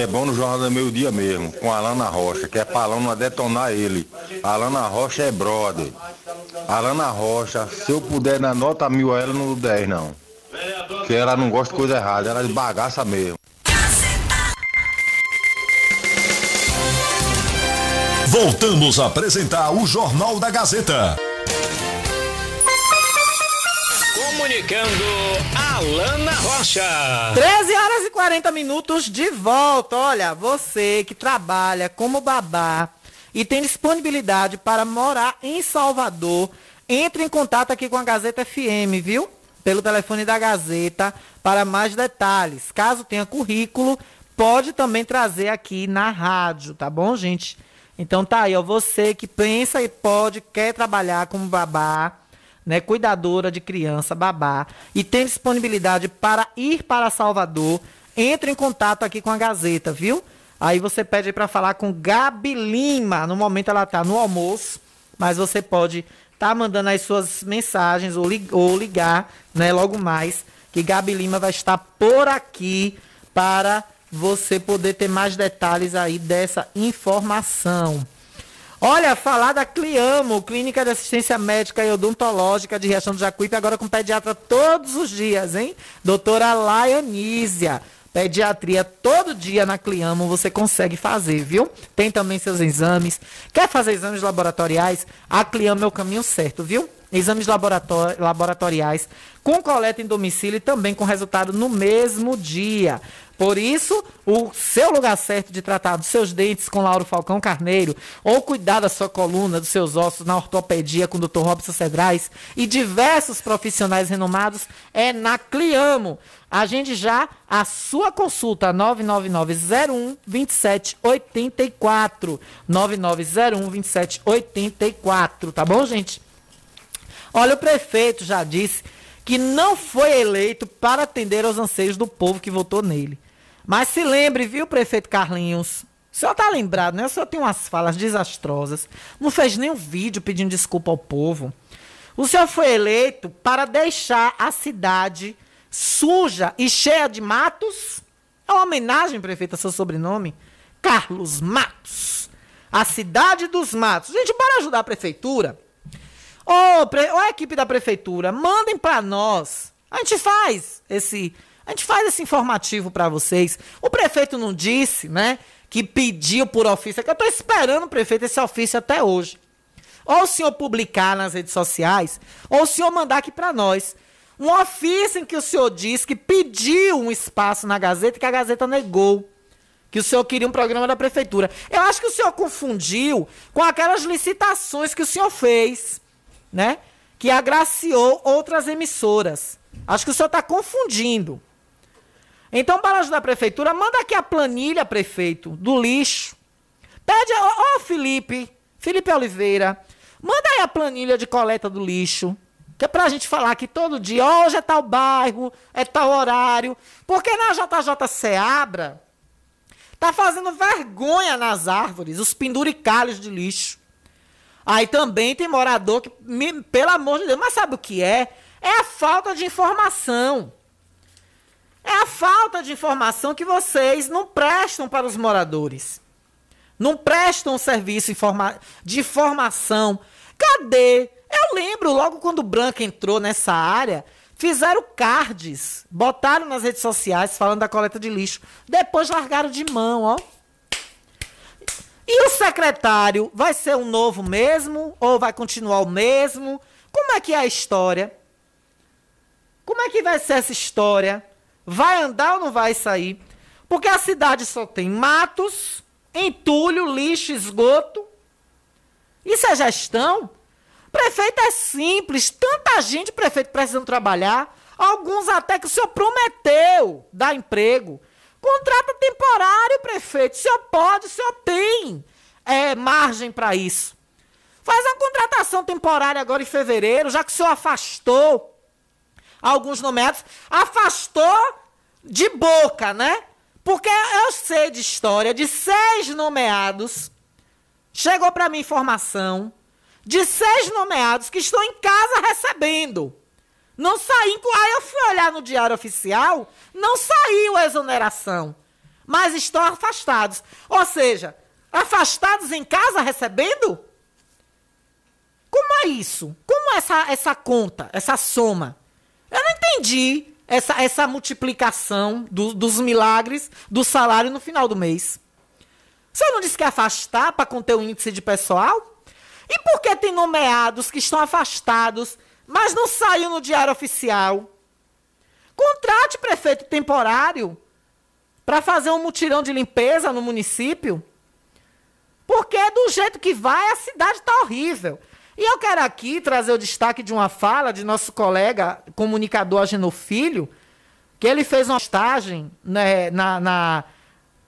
É bom no Jornal do Meio Dia mesmo, com a Alana Rocha, que é pra Alana detonar ele. Alana Rocha é brother. Alana Rocha, se eu puder dar nota mil a ela, não dou 10 não. Porque ela não gosta de coisa errada, ela é bagaça mesmo. Voltamos a apresentar o Jornal da Gazeta. Comunicando Alana Rocha. 13 horas e 40 minutos de volta. Olha, você que trabalha como babá e tem disponibilidade para morar em Salvador, entre em contato aqui com a Gazeta FM, viu? Pelo telefone da Gazeta para mais detalhes. Caso tenha currículo, pode também trazer aqui na rádio, tá bom, gente? Então tá aí, ó, você que pensa e pode, quer trabalhar como babá, né, cuidadora de criança, babá, e tem disponibilidade para ir para Salvador, entre em contato aqui com a Gazeta, viu? Aí você pede para falar com Gabi Lima. No momento ela tá no almoço, mas você pode estar tá mandando as suas mensagens ou, lig ou ligar, né, logo mais, que Gabi Lima vai estar por aqui para você poder ter mais detalhes aí dessa informação. Olha, falar da Cliamo, Clínica de Assistência Médica e Odontológica de Riachão do Jacuípe, agora com pediatra todos os dias, hein? Doutora Laianísia. Pediatria todo dia na Cliamo você consegue fazer, viu? Tem também seus exames. Quer fazer exames laboratoriais? A Cliamo é o caminho certo, viu? Exames laboratori laboratoriais com coleta em domicílio e também com resultado no mesmo dia. Por isso, o seu lugar certo de tratar dos seus dentes com Lauro Falcão Carneiro, ou cuidar da sua coluna, dos seus ossos na ortopedia com o Dr. Robson Cedrais e diversos profissionais renomados é na Cliamo. Agende já a sua consulta 99901 2784. 9901 2784, tá bom, gente? Olha, o prefeito já disse que não foi eleito para atender aos anseios do povo que votou nele. Mas se lembre, viu, prefeito Carlinhos? O senhor tá lembrado, né? O senhor tem umas falas desastrosas. Não fez nenhum vídeo pedindo desculpa ao povo. O senhor foi eleito para deixar a cidade suja e cheia de matos. É uma homenagem, prefeito, a seu sobrenome. Carlos Matos. A cidade dos matos. Gente, bora ajudar a prefeitura. Ô, pre... Ô a equipe da prefeitura, mandem para nós. A gente faz esse a gente faz esse informativo para vocês. O prefeito não disse, né, que pediu por ofício, é que eu estou esperando o prefeito esse ofício até hoje. ou o senhor publicar nas redes sociais, ou o senhor mandar aqui para nós um ofício em que o senhor diz que pediu um espaço na Gazeta e que a Gazeta negou. Que o senhor queria um programa da prefeitura. Eu acho que o senhor confundiu com aquelas licitações que o senhor fez, né? Que agraciou outras emissoras. Acho que o senhor está confundindo. Então, para ajudar a prefeitura, manda aqui a planilha, prefeito, do lixo. Pede, ó, ó Felipe, Felipe Oliveira, manda aí a planilha de coleta do lixo. Que é pra gente falar que todo dia, hoje é tal bairro, é tal horário. Porque na JJ Seabra, tá fazendo vergonha nas árvores, os penduricalhos de lixo. Aí também tem morador que, pelo amor de Deus, mas sabe o que é? É a falta de informação. É a falta de informação que vocês não prestam para os moradores. Não prestam serviço de informação. Cadê? Eu lembro logo quando o Branco entrou nessa área, fizeram cards, botaram nas redes sociais falando da coleta de lixo. Depois largaram de mão, ó. E o secretário vai ser um novo mesmo ou vai continuar o mesmo? Como é que é a história? Como é que vai ser essa história? Vai andar ou não vai sair? Porque a cidade só tem matos, entulho, lixo, esgoto. Isso é gestão? Prefeito é simples, tanta gente, prefeito, precisando trabalhar. Alguns até que o senhor prometeu dar emprego. Contrato temporário, prefeito. O senhor pode, o senhor tem é, margem para isso. Faz uma contratação temporária agora em fevereiro, já que o senhor afastou alguns nomeados. Afastou de boca, né? Porque eu sei de história de seis nomeados. Chegou para mim informação de seis nomeados que estão em casa recebendo. Não saiu. Aí eu fui olhar no Diário Oficial, não saiu a exoneração. Mas estão afastados. Ou seja, afastados em casa recebendo? Como é isso? Como é essa, essa conta, essa soma? Eu não entendi essa, essa multiplicação do, dos milagres do salário no final do mês. Você não disse que afastar para conter o índice de pessoal? E por que tem nomeados que estão afastados, mas não saiu no diário oficial? Contrate prefeito temporário para fazer um mutirão de limpeza no município. Porque do jeito que vai, a cidade está horrível. E eu quero aqui trazer o destaque de uma fala de nosso colega comunicador Agenor Filho, que ele fez uma postagem né, na, na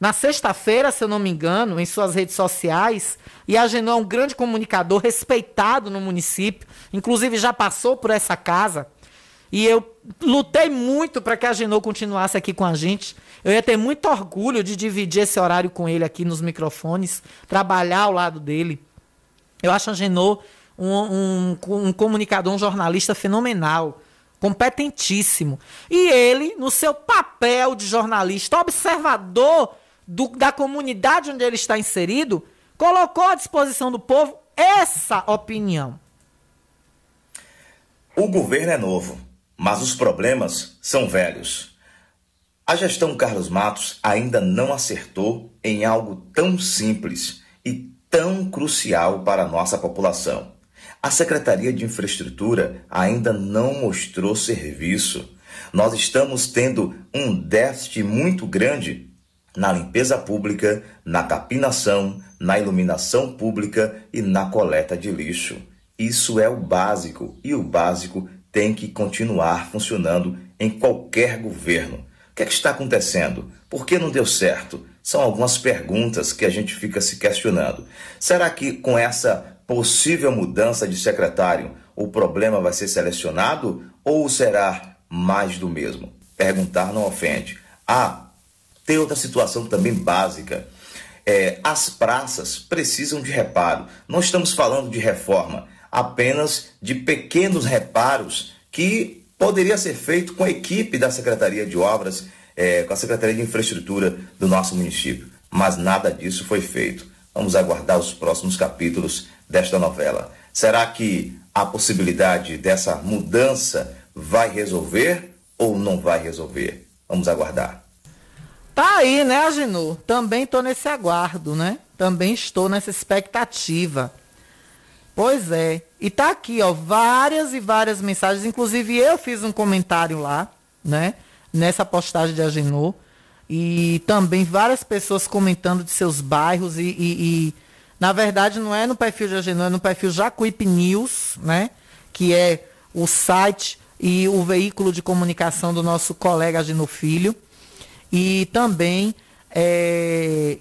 na sexta-feira, se eu não me engano, em suas redes sociais, e a Genô é um grande comunicador, respeitado no município, inclusive já passou por essa casa. E eu lutei muito para que a Genô continuasse aqui com a gente. Eu ia ter muito orgulho de dividir esse horário com ele aqui nos microfones, trabalhar ao lado dele. Eu acho a Genô um, um, um comunicador, um jornalista fenomenal competentíssimo. E ele, no seu papel de jornalista observador do, da comunidade onde ele está inserido, colocou à disposição do povo essa opinião. O governo é novo, mas os problemas são velhos. A gestão Carlos Matos ainda não acertou em algo tão simples e tão crucial para a nossa população. A Secretaria de Infraestrutura ainda não mostrou serviço. Nós estamos tendo um déficit muito grande na limpeza pública, na capinação, na iluminação pública e na coleta de lixo. Isso é o básico e o básico tem que continuar funcionando em qualquer governo. O que, é que está acontecendo? Por que não deu certo? São algumas perguntas que a gente fica se questionando. Será que com essa possível mudança de secretário o problema vai ser selecionado ou será mais do mesmo? Perguntar não ofende. Ah, tem outra situação também básica. É, as praças precisam de reparo. Não estamos falando de reforma, apenas de pequenos reparos que poderia ser feito com a equipe da Secretaria de Obras, é, com a Secretaria de Infraestrutura do nosso município. Mas nada disso foi feito. Vamos aguardar os próximos capítulos desta novela. Será que a possibilidade dessa mudança vai resolver ou não vai resolver? Vamos aguardar. Tá aí, né, Aginu? Também estou nesse aguardo, né? Também estou nessa expectativa. Pois é. E tá aqui, ó, várias e várias mensagens. Inclusive, eu fiz um comentário lá, né? Nessa postagem de Agenor. E também várias pessoas comentando de seus bairros. E, e, e na verdade, não é no perfil de Agenor, é no perfil Jacuípe News, né? Que é o site e o veículo de comunicação do nosso colega Agenor Filho. E também é,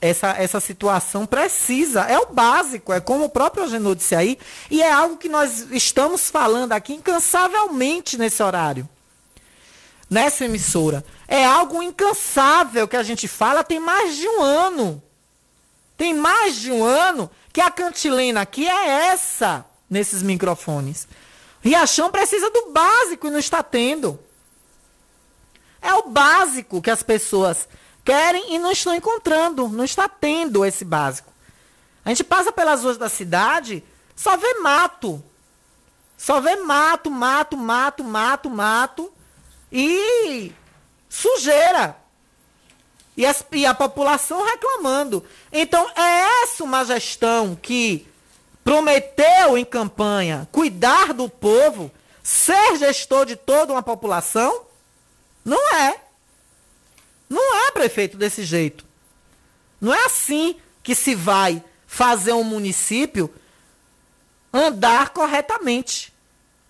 essa, essa situação precisa. É o básico, é como o próprio Agenor disse aí, e é algo que nós estamos falando aqui incansavelmente nesse horário. Nessa emissora. É algo incansável que a gente fala tem mais de um ano. Tem mais de um ano que a cantilena aqui é essa nesses microfones. Riachão precisa do básico e não está tendo. É o básico que as pessoas querem e não estão encontrando, não está tendo esse básico. A gente passa pelas ruas da cidade, só vê mato. Só vê mato, mato, mato, mato, mato e sujeira. E, as, e a população reclamando. Então, é essa uma gestão que prometeu em campanha cuidar do povo, ser gestor de toda uma população? Não é. Não é, prefeito, desse jeito. Não é assim que se vai fazer um município andar corretamente.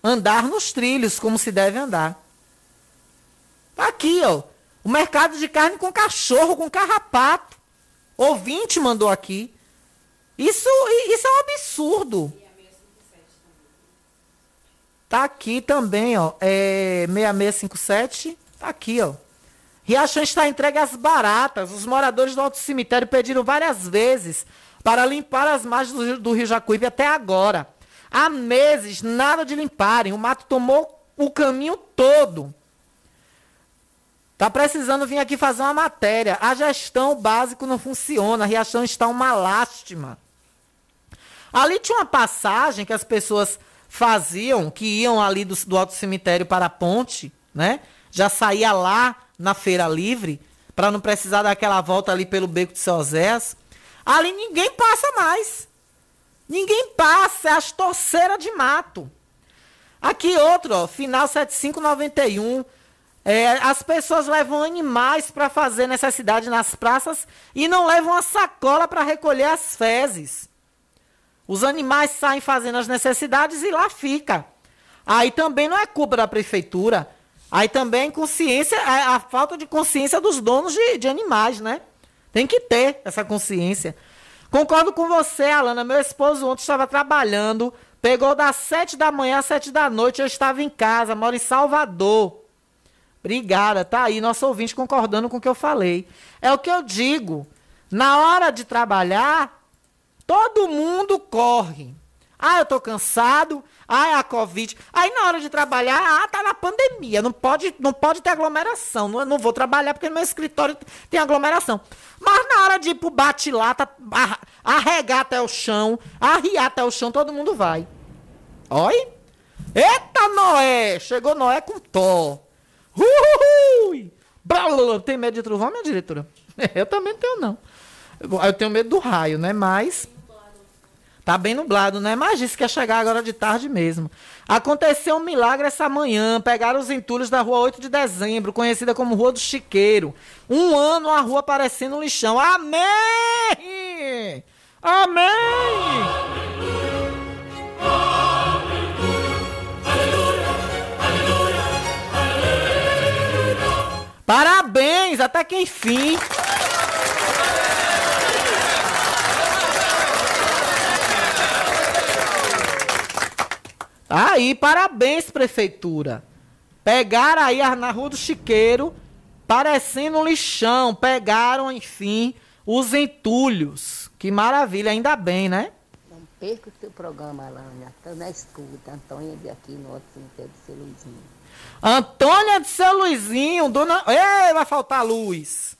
Andar nos trilhos, como se deve andar. Tá aqui, ó. O mercado de carne com cachorro, com carrapato. Ouvinte mandou aqui. Isso, isso é um absurdo. Tá aqui também, ó. É 6657. Tá aqui, ó. Riachão está entregue às baratas. Os moradores do Alto Cemitério pediram várias vezes para limpar as margens do, do Rio Jacuípe até agora. Há meses, nada de limparem. O mato tomou o caminho todo. Tá precisando vir aqui fazer uma matéria. A gestão básica não funciona. A Riachão está uma lástima. Ali tinha uma passagem que as pessoas faziam, que iam ali do, do Alto Cemitério para a ponte, né? Já saía lá na Feira Livre, para não precisar daquela volta ali pelo Beco de Sozés. Ali ninguém passa mais. Ninguém passa, é as torceiras de mato. Aqui outro, ó, final 7591. É, as pessoas levam animais para fazer necessidade nas praças e não levam a sacola para recolher as fezes. Os animais saem fazendo as necessidades e lá fica. Aí também não é culpa da prefeitura. Aí também consciência, a, a, falta de consciência dos donos de, de animais, né? Tem que ter essa consciência. Concordo com você, Alana. Meu esposo ontem estava trabalhando, pegou das sete da manhã às sete da noite. Eu estava em casa, moro em Salvador. Obrigada, tá aí, nosso ouvinte concordando com o que eu falei. É o que eu digo. Na hora de trabalhar, todo mundo corre. Ah, eu tô cansado. Ah, é a Covid. Aí na hora de trabalhar, ah, tá na pandemia. Não pode, não pode ter aglomeração. Não, não vou trabalhar porque no meu escritório tem aglomeração. Mas na hora de ir pro bate-lata, arregar até o chão, arriar até o chão, todo mundo vai. Oi? Eita, Noé! Chegou Noé com Tó. Uhul! Tem medo de trovão, minha diretora? [LAUGHS] Eu também tenho, não. Eu tenho medo do raio, né? Mas Tá bem nublado, né? Mas disse que ia chegar agora de tarde mesmo. Aconteceu um milagre essa manhã. Pegaram os entulhos da rua 8 de dezembro, conhecida como Rua do Chiqueiro. Um ano a rua parecendo um lixão. Amém! Amém! Parabéns, até que enfim. Aí, parabéns, prefeitura. Pegaram aí na Rua do Chiqueiro, parecendo um lixão. Pegaram, enfim, os entulhos. Que maravilha, ainda bem, né? Não perca o seu programa, Alana. Estou na escuta. Antônia de aqui no outro cemitério de Luizinho. Antônia de seu Luizinho, dona. Ei, vai faltar luz.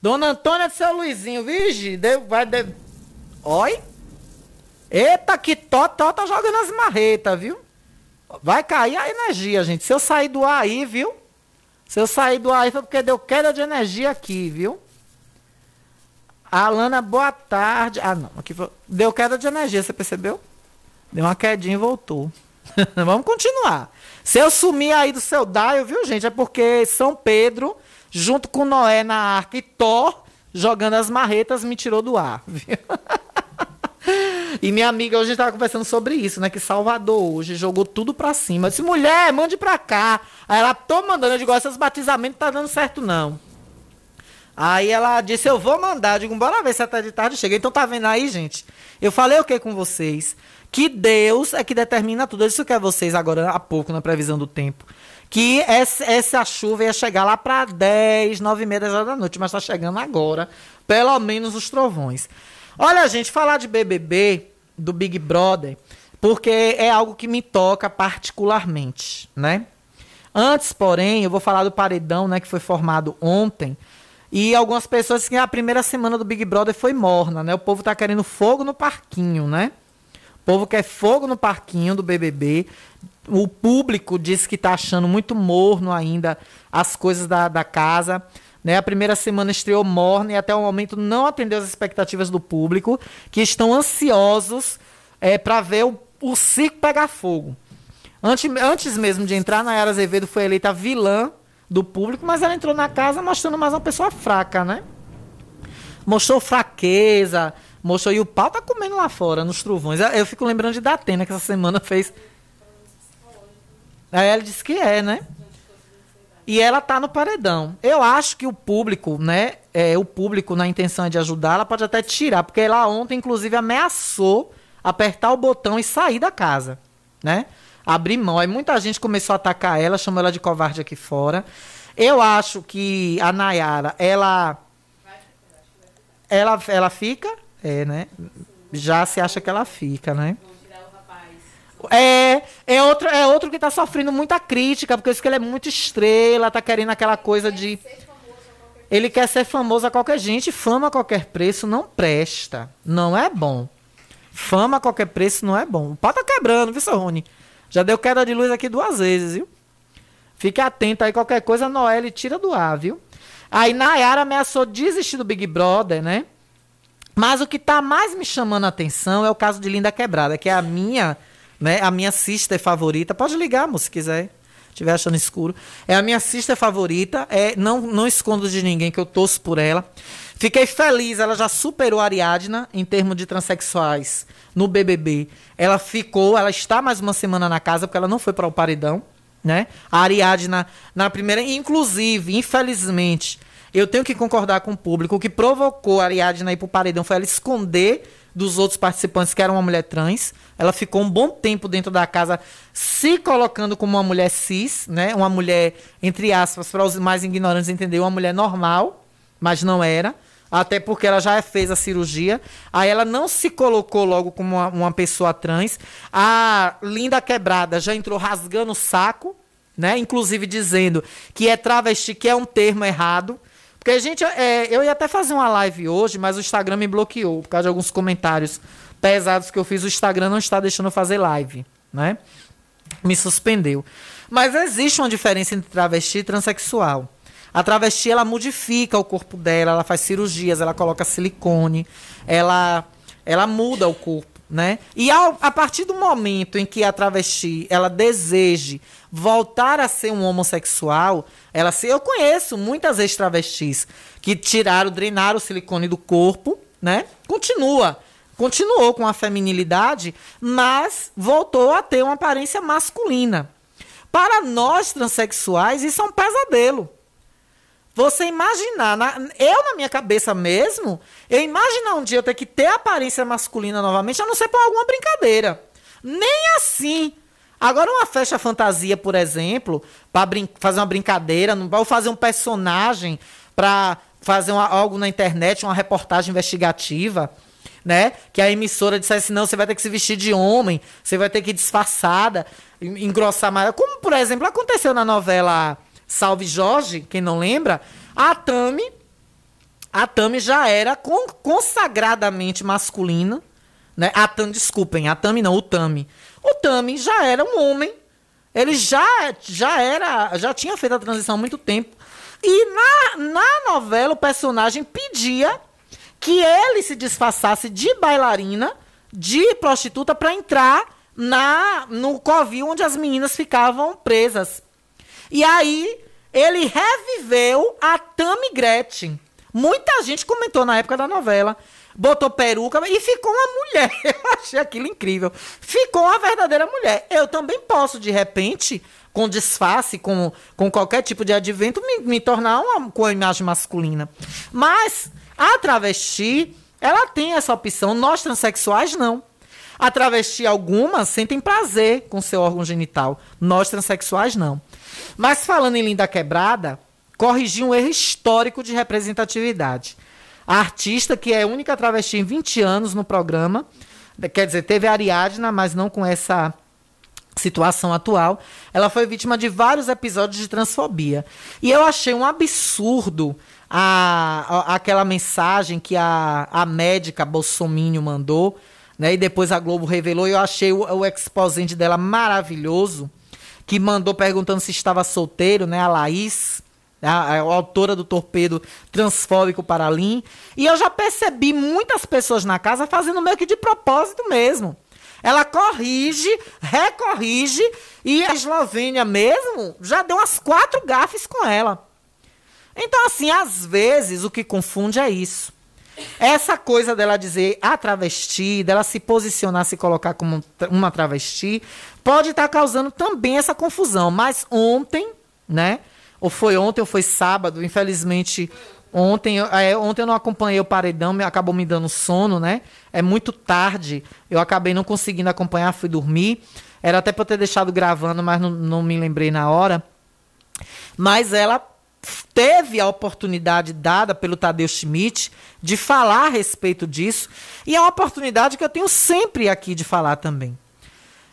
Dona Antônia de seu Luizinho, vigi, vai. De... Oi? Eita, que Totó tá jogando as marretas, viu? Vai cair a energia, gente. Se eu sair do ar aí, viu? Se eu sair do ar aí foi porque deu queda de energia aqui, viu? Alana, boa tarde. Ah, não. Aqui foi... Deu queda de energia, você percebeu? Deu uma quedinha e voltou. [LAUGHS] Vamos continuar. Se eu sumir aí do seu dial, viu, gente? É porque São Pedro, junto com Noé na arca e Thor, jogando as marretas, me tirou do ar. [LAUGHS] Viu? E minha amiga hoje estava conversando sobre isso, né? Que Salvador hoje jogou tudo pra cima. Eu disse, mulher, mande pra cá. Aí ela, tô mandando. Eu digo, esses batizamentos tá dando certo, não. Aí ela disse, eu vou mandar. Eu digo, bora ver se até de tarde chega. Então tá vendo aí, gente? Eu falei o que com vocês? Que Deus é que determina tudo. Eu disse que é vocês agora há pouco, na previsão do tempo. Que essa, chuva ia chegar lá para 10, 9 e meia, 10 horas da noite, mas tá chegando agora. Pelo menos os trovões. Olha, gente, falar de BBB, do Big Brother, porque é algo que me toca particularmente, né? Antes, porém, eu vou falar do paredão, né, que foi formado ontem. E algumas pessoas que a primeira semana do Big Brother foi morna, né? O povo tá querendo fogo no parquinho, né? O povo quer fogo no parquinho do BBB. O público diz que tá achando muito morno ainda as coisas da, da casa. Né? A primeira semana estreou morna e até o momento não atendeu as expectativas do público, que estão ansiosos é, para ver o, o circo pegar fogo. Antes, antes mesmo de entrar, Nayara Azevedo foi eleita vilã do público, mas ela entrou na casa mostrando mais uma pessoa fraca, né? Mostrou fraqueza, mostrou. E o pau tá comendo lá fora, nos trovões. Eu, fico lembrando de Datena, que essa semana fez. Aí ela disse que é, né? E ela tá no paredão. Eu acho que o público, né? É, o público, na intenção de ajudar, ela pode até tirar, porque ela ontem, inclusive, ameaçou apertar o botão e sair da casa, né? Abrir mão. Aí muita gente começou a atacar ela, chamou ela de covarde aqui fora. Eu acho que a Nayara, ela. Ela, ela fica, é, né? Já se acha que ela fica, né? É, é outro, é outro que tá sofrendo muita crítica, porque isso que ele é muito estrela, tá querendo aquela coisa de. Ele quer ser famoso a qualquer gente, fama a qualquer preço não presta. Não é bom. Fama a qualquer preço não é bom. O pau tá quebrando, viu, seu Rony? Já deu queda de luz aqui duas vezes, viu? Fique atento aí, qualquer coisa, Noelle tira do ar, viu? Aí Nayara ameaçou desistir do Big Brother, né? Mas o que tá mais me chamando a atenção é o caso de Linda Quebrada, que é a minha né? A minha sister favorita, pode ligar, moço, se quiser. Estiver achando escuro. É a minha sister favorita. É, não, não escondo de ninguém que eu torço por ela. Fiquei feliz, ela já superou a Ariadna em termos de transexuais no BBB. Ela ficou, ela está mais uma semana na casa porque ela não foi para o paredão, né? A Ariadna na primeira, inclusive, infelizmente, eu tenho que concordar com o público, o que provocou a Ariadna ir para o paredão foi ela esconder dos outros participantes que era uma mulher trans. Ela ficou um bom tempo dentro da casa se colocando como uma mulher cis, né? Uma mulher, entre aspas, para os mais ignorantes entender, uma mulher normal, mas não era. Até porque ela já fez a cirurgia. Aí ela não se colocou logo como uma, uma pessoa trans. A Linda Quebrada já entrou rasgando o saco, né? Inclusive dizendo que é travesti, que é um termo errado. Porque, gente, é, eu ia até fazer uma live hoje, mas o Instagram me bloqueou por causa de alguns comentários pesados que eu fiz. O Instagram não está deixando eu fazer live, né? Me suspendeu. Mas existe uma diferença entre travesti e transexual. A travesti, ela modifica o corpo dela, ela faz cirurgias, ela coloca silicone, ela, ela muda o corpo né? E ao, a partir do momento em que a travesti ela deseje voltar a ser um homossexual, ela se eu conheço muitas ex-travestis que tiraram, drenaram o silicone do corpo, né? Continua, continuou com a feminilidade, mas voltou a ter uma aparência masculina. Para nós transexuais, isso é um pesadelo. Você imaginar, na, eu na minha cabeça mesmo, eu imaginar um dia eu ter que ter aparência masculina novamente, a não ser por alguma brincadeira. Nem assim. Agora, uma festa fantasia, por exemplo, para fazer uma brincadeira, ou fazer um personagem para fazer uma, algo na internet, uma reportagem investigativa, né? Que a emissora dissesse, não, você vai ter que se vestir de homem, você vai ter que ir disfarçada, engrossar mais. Como, por exemplo, aconteceu na novela Salve Jorge, quem não lembra, a Tami, a Tami já era con consagradamente masculina, né? A Tami, desculpem, a Tami não, o Tami. O Tami já era um homem. Ele já, já era, já tinha feito a transição há muito tempo. E na, na novela o personagem pedia que ele se disfarçasse de bailarina, de prostituta para entrar na no covil onde as meninas ficavam presas. E aí ele reviveu a Tammy Gretchen. Muita gente comentou na época da novela. Botou peruca e ficou uma mulher. [LAUGHS] Eu achei aquilo incrível. Ficou uma verdadeira mulher. Eu também posso, de repente, com disfarce, com, com qualquer tipo de advento, me, me tornar uma, com a imagem masculina. Mas a travesti, ela tem essa opção. Nós transexuais, não. A travesti, algumas, sentem prazer com seu órgão genital. Nós transexuais, não. Mas falando em Linda Quebrada, corrigi um erro histórico de representatividade. A artista, que é a única travesti em 20 anos no programa, quer dizer, teve a Ariadna, mas não com essa situação atual, ela foi vítima de vários episódios de transfobia. E eu achei um absurdo a, a aquela mensagem que a, a médica Bolsonaro mandou, né? E depois a Globo revelou, e eu achei o, o exposente dela maravilhoso, que mandou perguntando se estava solteiro, né? A Laís, a, a, autora do torpedo transfóbico para Lin. E eu já percebi muitas pessoas na casa fazendo meio que de propósito mesmo. Ela corrige, recorrige, e a Eslovênia mesmo já deu umas quatro gafes com ela. Então, assim, às vezes o que confunde é isso. Essa coisa dela dizer a travesti, dela se posicionar, se colocar como uma travesti, pode estar causando também essa confusão. Mas ontem, né? Ou foi ontem ou foi sábado, infelizmente Ontem, é, ontem eu não acompanhei o paredão, me, acabou me dando sono, né? É muito tarde, eu acabei não conseguindo acompanhar, fui dormir. Era até para eu ter deixado gravando, mas não, não me lembrei na hora. Mas ela teve a oportunidade dada pelo Tadeu Schmidt de falar a respeito disso. E é uma oportunidade que eu tenho sempre aqui de falar também.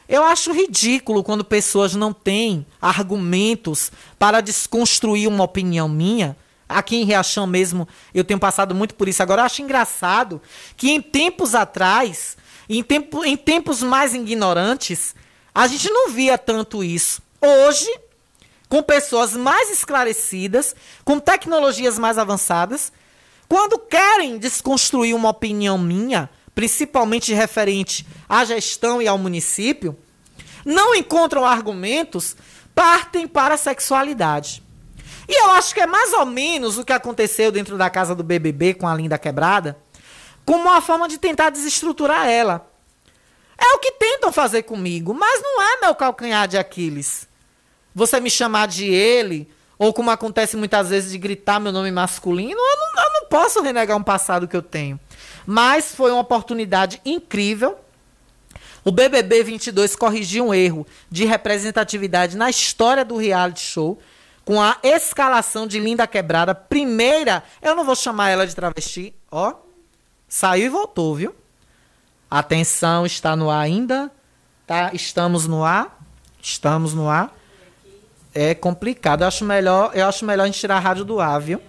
Eu acho ridículo quando pessoas não têm argumentos para desconstruir uma opinião minha Aqui em Riachão mesmo, eu tenho passado muito por isso. Agora, eu acho engraçado que em tempos atrás, em, tempo, em tempos mais ignorantes, a gente não via tanto isso. Hoje, com pessoas mais esclarecidas, com tecnologias mais avançadas, quando querem desconstruir uma opinião minha, principalmente referente à gestão e ao município, não encontram argumentos, partem para a sexualidade. E eu acho que é mais ou menos o que aconteceu dentro da casa do BBB com a Linda Quebrada, como uma forma de tentar desestruturar ela. É o que tentam fazer comigo, mas não é meu calcanhar de Aquiles. Você me chamar de ele, ou como acontece muitas vezes de gritar meu nome masculino, eu não, eu não posso renegar um passado que eu tenho. Mas foi uma oportunidade incrível. O BBB 22 corrigiu um erro de representatividade na história do reality show com a escalação de Linda Quebrada. Primeira, eu não vou chamar ela de travesti, ó. Saiu e voltou, viu? Atenção, está no ar ainda. Tá? Estamos no ar. Estamos no ar. É complicado. Eu acho melhor, eu acho melhor a gente tirar a rádio do ar, viu?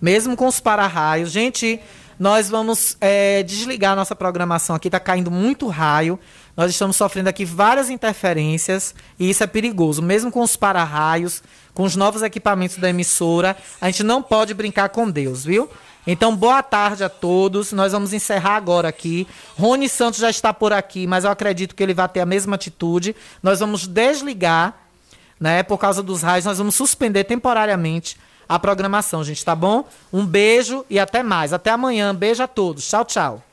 Mesmo com os para-raios. Gente, nós vamos é, desligar nossa programação aqui. Tá caindo muito raio. Nós estamos sofrendo aqui várias interferências e isso é perigoso. Mesmo com os para-raios, com os novos equipamentos da emissora, a gente não pode brincar com Deus, viu? Então, boa tarde a todos. Nós vamos encerrar agora aqui. Rony Santos já está por aqui, mas eu acredito que ele vai ter a mesma atitude. Nós vamos desligar, né? Por causa dos raios, nós vamos suspender temporariamente a programação, gente, tá bom? Um beijo e até mais. Até amanhã. Beijo a todos. Tchau, tchau.